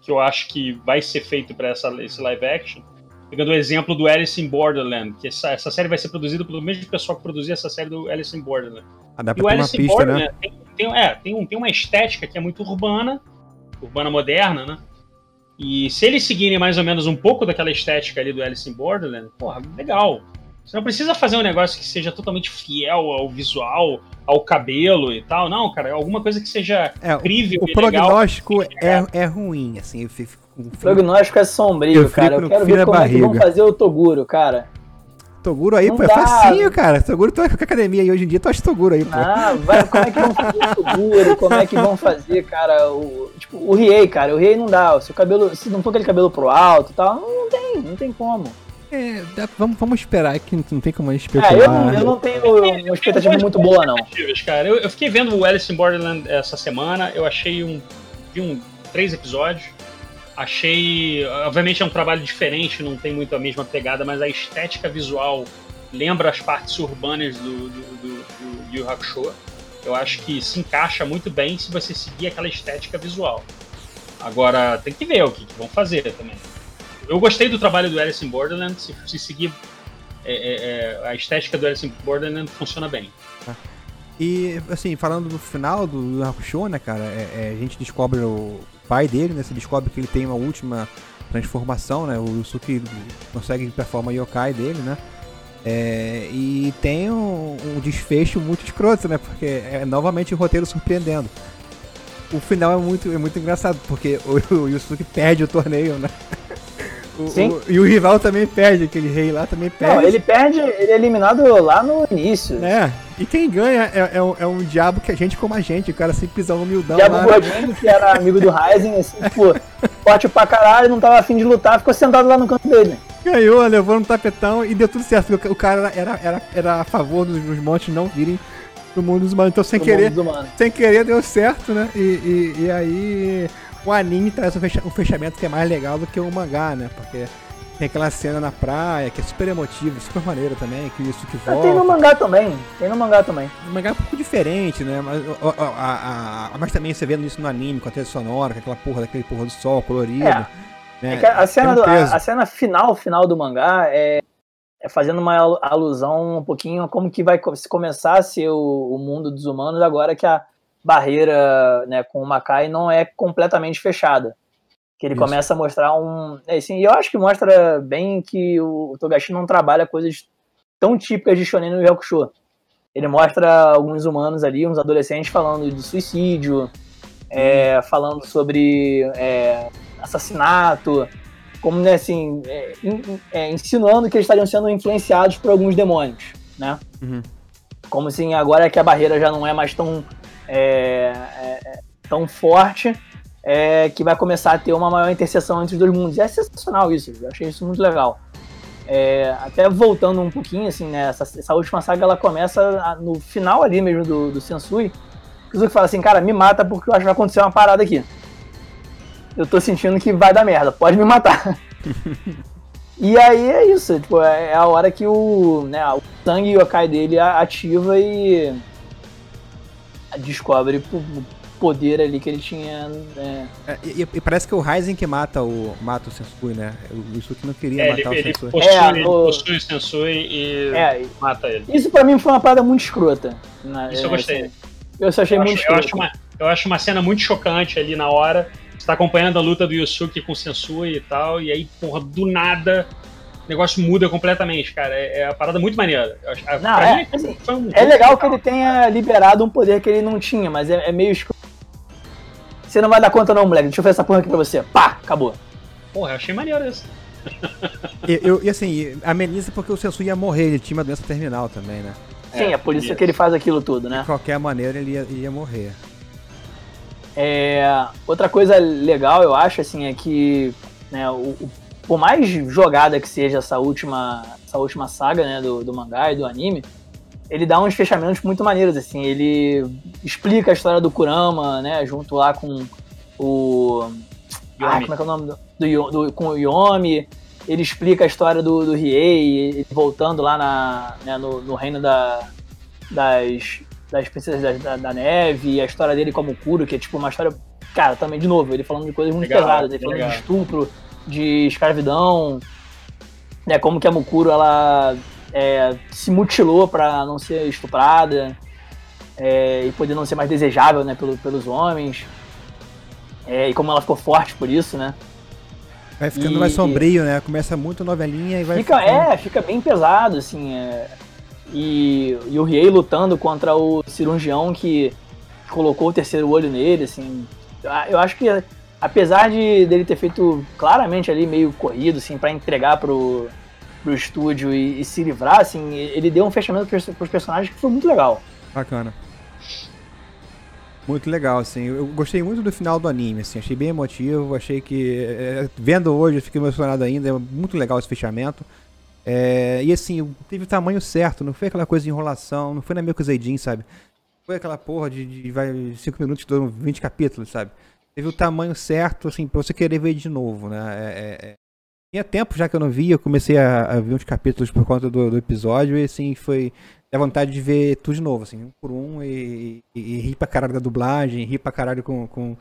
que eu acho que vai ser feito para esse live action, pegando o exemplo do Alice in Borderland, que essa, essa série vai ser produzida pelo mesmo pessoal que produzia essa série do Alice in Borderland. Ah, dá E o uma Alice in pista, né? Borderland tem, tem, é, tem, um, tem uma estética que é muito urbana, urbana moderna, né? E se eles seguirem mais ou menos um pouco daquela estética ali do Alice in Borderland, porra, legal. Você não precisa fazer um negócio que seja totalmente fiel ao visual, ao cabelo e tal. Não, cara, alguma coisa que seja É, o- incrível o legal. prognóstico é, é ruim, assim. Eu fico O prognóstico é sombrio, Eu cara. Eu quero ver como é que vão barriga. fazer o Toguro, cara. Toguro aí, Não pô, é dá. facinho, cara. Toguro, tu vai pra academia aí hoje em dia, tu acha Toguro aí, pô. Ah, vai, como é que vão fazer o Toguro? Como é que vão fazer, cara, o, tipo, o Riei, cara. O Riei não dá. Se o cabelo, se não for aquele cabelo pro alto e tal, não tem, não tem como. É, dá- vamos, vamos esperar que não, tem como a gente É, especular. eu não, eu não tenho uma expectativa muito boa, não. cara. Eu, eu fiquei vendo o Alice in Borderland essa semana, eu achei um. Vi um três episódios. Achei. Obviamente é um trabalho diferente, não tem muito a mesma pegada, mas a estética visual lembra as partes urbanas do, do, do, do Yu Hakusho. Eu acho que se encaixa muito bem se você seguir aquela estética visual. Agora, tem que ver o que, que vão fazer também. Eu gostei do trabalho do Alice in Borderland, se, se seguir é, é, é, a estética do Alice in Borderland funciona bem. E, assim, falando do final do Hakusho, né, cara, é- é, a gente descobre o pai dele, né, se descobre que ele tem uma última transformação, né, o Yusuke consegue performar o yokai dele, né, é, e tem um, um desfecho muito escroto, né, porque é novamente o roteiro surpreendendo. O final é muito, é muito engraçado, porque o, o Yusuke perde o torneio, né. Sim. o- e o rival também perde, aquele rei lá também perde. Não, ele perde, ele é eliminado lá no início. É, e quem ganha é, é, um, é um diabo que a gente como a gente, o cara simplesão humildão Diabo lá. Gordinho, que era amigo do Ryzen, assim, tipo, forte pra caralho, não tava afim de lutar, ficou sentado lá no canto dele. Ganhou, levou no tapetão e deu tudo certo. O cara era, era, era a favor dos, dos montes não virem pro mundo dos humanos. Então sem do querer, sem querer deu certo, né? E, e, e aí o anime traz um, fecha- fechamento que é mais legal do que o mangá, né? Porque tem aquela cena na praia que é super emotiva, super maneira também, que isso que Ah, Tem no volta. mangá também, tem no mangá também. O mangá é um pouco diferente, né? Mas, ó, a, a- mas também você vendo isso no anime, com a trilha sonora, com aquela porra daquele porra do sol colorido. É. né? É que a cena, um do- a, a cena final, final do mangá é, é fazendo uma alu- alusão um pouquinho a como que vai se começar a ser o, o mundo dos humanos agora que a barreira né, com o Makai não é completamente fechada. Que ele Isso. começa a mostrar um. É, assim, e eu acho que mostra bem que o Togashi não trabalha coisas tão típicas de Shonen no Yakusho. Ele mostra alguns humanos ali, uns adolescentes falando de suicídio, é, falando sobre é, assassinato, como né, assim, é, é, insinuando que eles estariam sendo influenciados por alguns demônios, né? Uhum. Como assim, agora que a barreira já não é mais tão é, é, tão forte é, que vai começar a ter uma maior interseção entre os dois mundos. É sensacional isso, eu achei isso muito legal. É, até voltando um pouquinho, assim, né, essa, essa, última saga ela começa no final ali mesmo do, do Sensui. O Suzuki fala assim, cara, me mata porque eu acho que vai acontecer uma parada aqui. Eu tô sentindo que vai dar merda, pode me matar. e aí é isso, tipo, é, é a hora que o, né, o sangue yokai dele ativa e descobre poder ali que ele tinha. Né? É, e, e, parece que é o Ryzen que mata o, mata o Sensui, né? O Yusuke não queria é, matar ele, o Sensui. Ele possui, é, ele possui o Sensui e é, mata ele. Isso pra mim foi uma parada muito escrota. Né? Isso eu gostei. Assim, eu só achei eu muito acho, eu acho, uma, eu acho uma cena muito chocante ali na hora. Você tá acompanhando a luta do Yusuke com o Sensui e tal, e aí, porra, do nada o negócio muda completamente, cara. É, é a parada muito maneira. Não, é, mim, assim, um é legal que ele tenha liberado um poder que ele não tinha, mas é, é meio escuro você não vai dar conta não, moleque. Deixa eu fazer essa porra aqui pra você. Pá, acabou. Porra, eu achei maneiro isso. e, eu, e assim, ameniza porque o Sensu ia morrer, ele tinha uma doença terminal também, né? Sim, é, é por isso, isso, que ele faz aquilo tudo, né? De qualquer maneira ele ia, ia morrer. É, outra coisa legal, eu acho, assim, é que né, o, o, por mais jogada que seja essa última, essa última saga né, do, do mangá e do anime, ele dá uns fechamentos muito maneiros, assim. Ele explica a história do Kurama, né? Junto lá com o. Ah, como é que é o nome do. do, do com o Yomi. Ele explica a história do, do Riei, voltando lá na, né, no, no, reino da, das, das princesas da, da, neve, a história dele como Kuro, que é tipo uma história. Cara, também, de novo, ele falando de coisas muito legal, pesadas, ele falando legal. de estupro, de escravidão, né? Como que a Mukuro ela é, se mutilou para não ser estuprada é, e poder não ser mais desejável né, pelo, pelos homens. É, e como ela ficou forte por isso, né? Vai ficando e, mais sombrio, né? Começa muito novelinha e vai fica, ficando... É, fica bem pesado, assim. É, e, e o Riei lutando contra o cirurgião que colocou o terceiro olho nele, assim. Eu acho que, apesar de dele ter feito claramente ali meio corrido, assim, para entregar pro, pro estúdio e, e, se livrar, assim, ele deu um fechamento pros, pros personagens que foi muito legal. Bacana. Muito legal, assim. Eu gostei muito do final do anime, assim. Achei bem emotivo. Achei que. É, vendo hoje, eu fiquei emocionado ainda. É muito legal esse fechamento. É, e assim, teve o tamanho certo. Não foi aquela coisa de enrolação. Não foi na meio Zeidin, sabe? Foi aquela porra de, de vai 5 minutos, 20 capítulos, sabe? Teve o tamanho certo, assim, pra você querer ver de novo, né? É, é, é tinha tempo já que eu não via, eu comecei a, a ver uns capítulos por conta do, do, episódio e assim foi a vontade de ver tudo de novo, assim, um por um e, e, e rir pra caralho da dublagem, rir pra caralho com, com,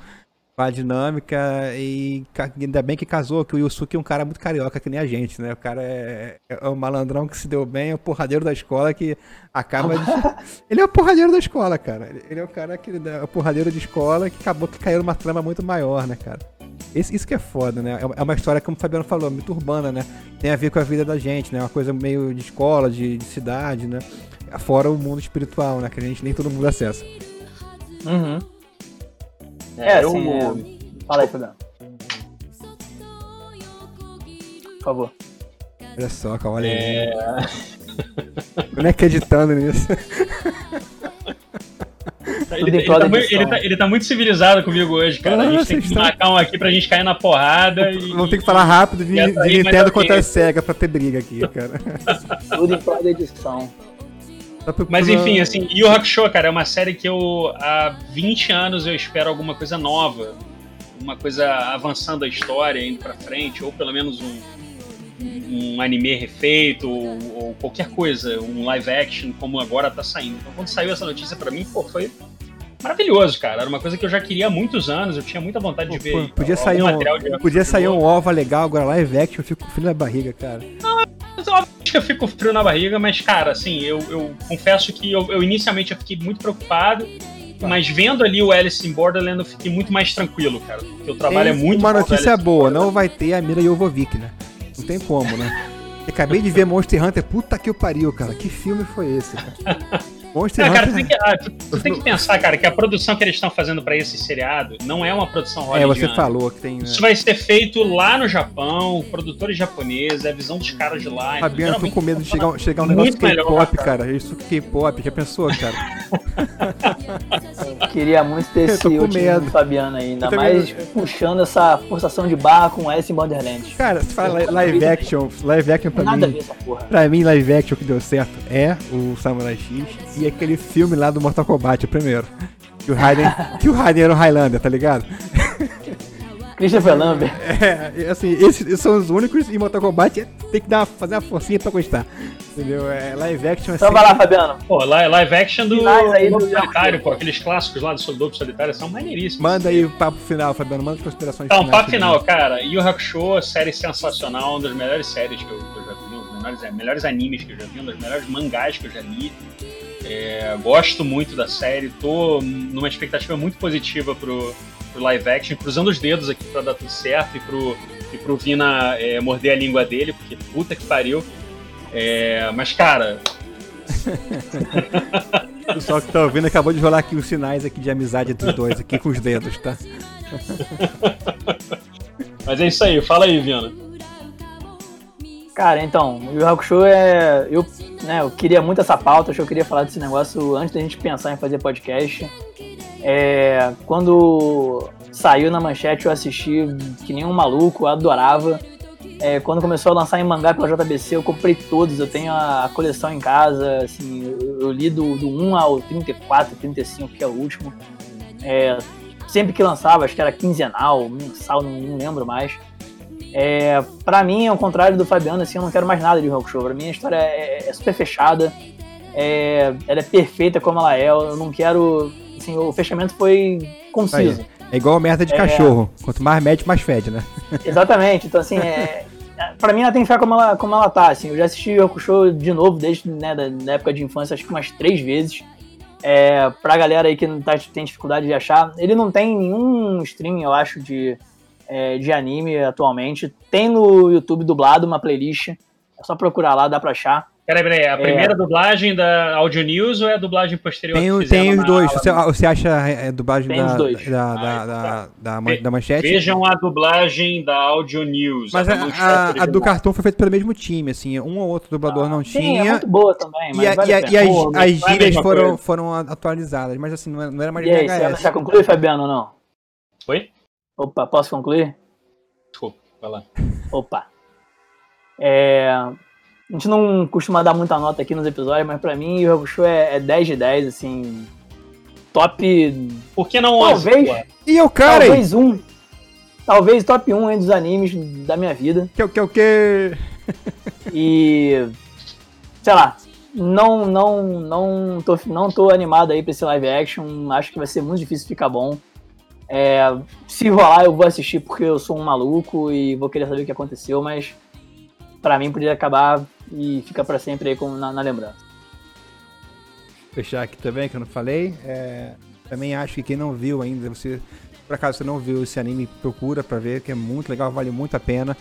a dinâmica e ainda bem que casou, que o Yusuke é um cara muito carioca que nem a gente, né? O cara é, é um malandrão que se deu bem, é o porradeiro da escola que acaba de... Ele é o porradeiro da escola, cara. Ele é o cara que é o porradeiro de escola que acabou que caiu numa trama muito maior, né, cara? Esse, isso que é foda, né? É, é uma história, como o Fabiano falou, muito urbana, né? Tem a ver com a vida da gente, né? Uma coisa meio de escola, de, de cidade, né? Fora o mundo espiritual, né? Que a gente nem todo mundo acessa. Uhum. É, é assim, eu... é... Fala aí, Fabiano. Por favor. Olha só, calma aí. É... Como é que editando nisso? Ele, ele, tá muito, ele, tá, ele, tá, muito civilizado comigo hoje, cara. a gente tem que estão... marcar um aqui pra gente cair na porrada. E, Vamos ter que falar rápido de, de Nintendo contra a SEGA pra ter briga aqui, cara. Tudo em prol da edição. Mas enfim, assim, Yu Hakusho, cara, é uma série que eu há 20 anos eu espero alguma coisa nova, uma coisa avançando a história, indo pra frente, ou pelo menos um, um anime refeito, ou, ou, qualquer coisa, um live action, como agora tá saindo. Então quando saiu essa notícia para mim, pô, foi maravilhoso, cara. Era uma coisa que eu já queria há muitos anos, eu tinha muita vontade de ver. Podia sair um, podia sair um OVA legal, agora live action, eu fico com frio na barriga, cara. Não, que eu fico frio na barriga, mas, cara, assim, eu, eu confesso que eu, eu inicialmente eu fiquei muito preocupado. Tá. Mas vendo ali o Alice in Borderland, eu fiquei muito mais tranquilo, cara. Porque o trabalho Tem é muito Uma notícia boa, não vai ter a Mira Jovovich, né? Não tem como, né? acabei de ver Monster Hunter, puta que eu pariu, cara. Que filme foi esse, cara? Monster Ah, cara, Hunter. tem, que, ah, tu- tu tem que pensar, cara, que a produção que eles estão fazendo pra esse seriado não é uma produção É, hollywoodiana. você falou que tem. Né? Isso vai ser feito lá no Japão, produtores japoneses, é a visão dos caras de lá. então, Fabiano, tô geralmente com medo de funciona chegar, chegar um negócio K-pop, cara. cara. Isso K-pop, já pensou, cara? Queria muito ter Eu esse tô com otimismo medo. do Fabiano aí, ainda Eu também- mais puxando essa forçação de barra com S em Borderlands. Cara, se fala li- live action, live action pra Nada a mim. ver essa porra. Pra mim, live action que deu certo é o Samurai X e aquele filme lá do Mortal Kombat, o primeiro. Que o Raiden, que o Raiden era um Highlander, tá ligado? Christopher Lambert. É, assim, esses, esses são os únicos e Mortal Kombat é- tem que dar, fazer uma forcinha pra gostar. Entendeu? É, live action Então assim. vai lá, Fabiano. Pô, li- live action do Finais aí Lobo do- Solitário, pô, aqueles clássicos lá do Soldado Solitário são maneiríssimos. Manda aí o papo final, Fabiano. Manda as considerações Então, finais papo final, cara. Yu Hakusho, série sensacional, uma das melhores séries que eu, que eu já vi, um dos melhores, melhores animes que eu já vi, um dos melhores mangás que eu já li. É, gosto muito da série, tô numa expectativa muito positiva pro, pro live action, cruzando os dedos aqui pra dar tudo certo e pro, e pro Vina é, morder a língua dele, porque puta que pariu. É, mas, cara, O pessoal que tá ouvindo acabou de rolar aqui os sinais aqui de amizade entre os dois, aqui com os dedos, tá? mas é isso aí, fala aí, Vina. Cara, então, o Yu Hakusho é. Eu, né, eu queria muito essa pauta, acho que eu queria falar desse negócio antes da gente pensar em fazer podcast. É, quando saiu na manchete, eu assisti que nem um maluco, eu adorava. É, quando começou a lançar em mangá pela JBC, eu comprei todos, eu tenho a, coleção em casa, assim, eu, eu li do, do 1 ao 34, 35, que é o último. É, sempre que lançava, acho que era quinzenal, mensal, não, não lembro mais. É, pra mim, ao contrário do Fabiano, assim, eu não quero mais nada de Yu Hakusho. Pra mim, a história é, é super fechada, é, ela é perfeita como ela é, eu não quero... Assim, o fechamento foi conciso. É igual merda de É. cachorro. Quanto mais mede, mais fede, né? Exatamente, então assim, é, é, pra mim ela tem que ficar como ela, como ela tá, assim, eu já assisti o Hakusho de novo desde né, da, da época de infância, acho que umas três vezes, é, pra galera aí que não tá, tem dificuldade de achar, ele não tem nenhum streaming, eu acho, de, é, de anime atualmente, tem no YouTube dublado uma playlist, é só procurar lá, dá pra achar. Peraí, peraí, a primeira dublagem da Audio News ou é a dublagem posterior Tem, tem os dois. Você, você acha é, dublagem Tem da, da, Ah, da, então da, tá. da, da manchete? Vejam a dublagem da Audio News. Mas a, a, a original. do cartão foi feita pelo mesmo time, assim. Um ou outro dublador não Sim, é tinha. muito boa também, mas e a- vale e, a a- e as, Pô, as é a gírias foram, coisa. foram atualizadas, mas assim, não era, não era mais E aí, você já concluiu, Fabiano, ou não? Oi? Opa, posso concluir? Desculpa, vai lá. Opa. É, a gente não costuma dar muita nota aqui nos episódios, mas pra mim o Hakusho é, é 10 de 10, assim. Top. Por que não 11? Talvez. pô? E eu, cara, talvez um. Talvez top 1 aí dos animes da minha vida. que é o que o que. E. Sei lá. Não, não, não, tô, não tô animado aí pra esse live action. Acho que vai ser muito difícil ficar bom. É, se rolar, eu vou assistir porque eu sou um maluco e vou querer saber o que aconteceu, mas pra mim poderia acabar e ficar pra sempre aí com, na, na lembrança. Fechar aqui também, que eu não falei. É, também acho que quem não viu ainda, você. Por acaso você não viu esse anime, procura pra ver, que é muito legal, vale muito a pena.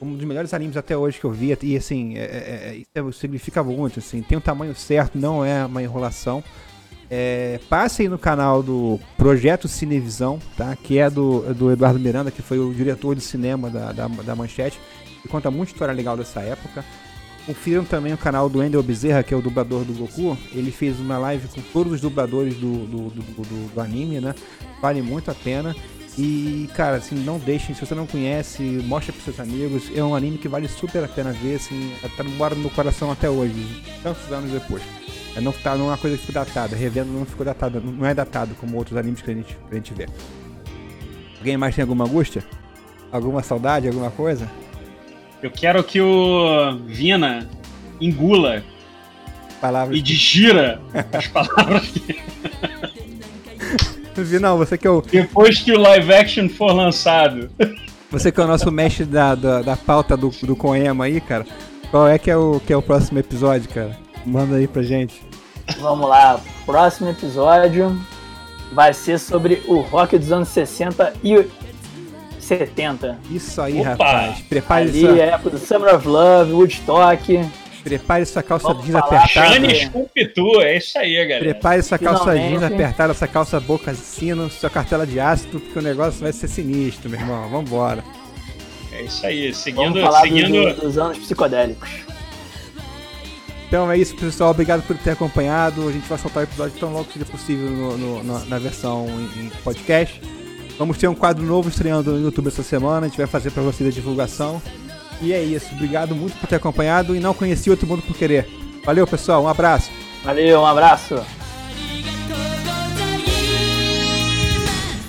Um dos melhores animes até hoje que eu vi, e assim, é, é, é, isso significa muito, assim, tem o tamanho certo, não é uma enrolação. É, passem no canal do Projeto Cinevisão, tá? Que é do, do Eduardo Miranda, que foi o diretor de cinema da, da, da Manchete, conta muita história legal dessa época. Confiram também o canal do Endel Bezerra, que é o dublador do Goku. Ele fez uma live com todos os dubladores do, do, do, do- anime, né? Vale muito a pena. E, cara, assim, não deixem, se você não conhece, mostra pros seus amigos. É um anime que vale super a pena ver, assim, tá no meu coração até hoje, tantos anos depois. É, não, tá, não é uma coisa que ficou datada, revendo não ficou datada, não é datado como outros animes que a gente, que a gente vê. Alguém mais tem alguma angústia? Alguma saudade, alguma coisa? Eu quero que o Vina engula Palavras. e digira as palavras que Não, você que é o, depois que o live action for lançado. Você que é o nosso mestre da, da, da pauta do, do Coema aí, cara. Qual é que é, o, que é o próximo episódio, cara? Manda aí pra gente. Vamos lá, próximo episódio vai ser sobre o rock dos anos 60 e 70. Isso aí, Opa! rapaz. Prepare Ali isso. é a época do Summer of Love, Woodstock, Prepare sua calça Vamos jeans falar, apertada. Shane Scoopitu, é isso aí, galera. Prepare sua calça jeans Finalmente. apertada, sua calça boca de sino, sua cartela de ácido, porque o negócio vai ser sinistro, meu irmão. Vambora. É isso aí, Vamos seguindo, falar do- seguindo, do- dos anos psicodélicos. Então é isso, pessoal. Obrigado por ter acompanhado. A gente vai soltar o episódio tão logo seja possível no- no- na, na versão em, em podcast. Vamos ter um quadro novo estreando no YouTube essa semana. A gente vai fazer pra vocês a divulgação. E é isso. Obrigado muito por ter acompanhado e não conheci outro mundo por querer. Valeu, pessoal. Um abraço. Valeu, um abraço.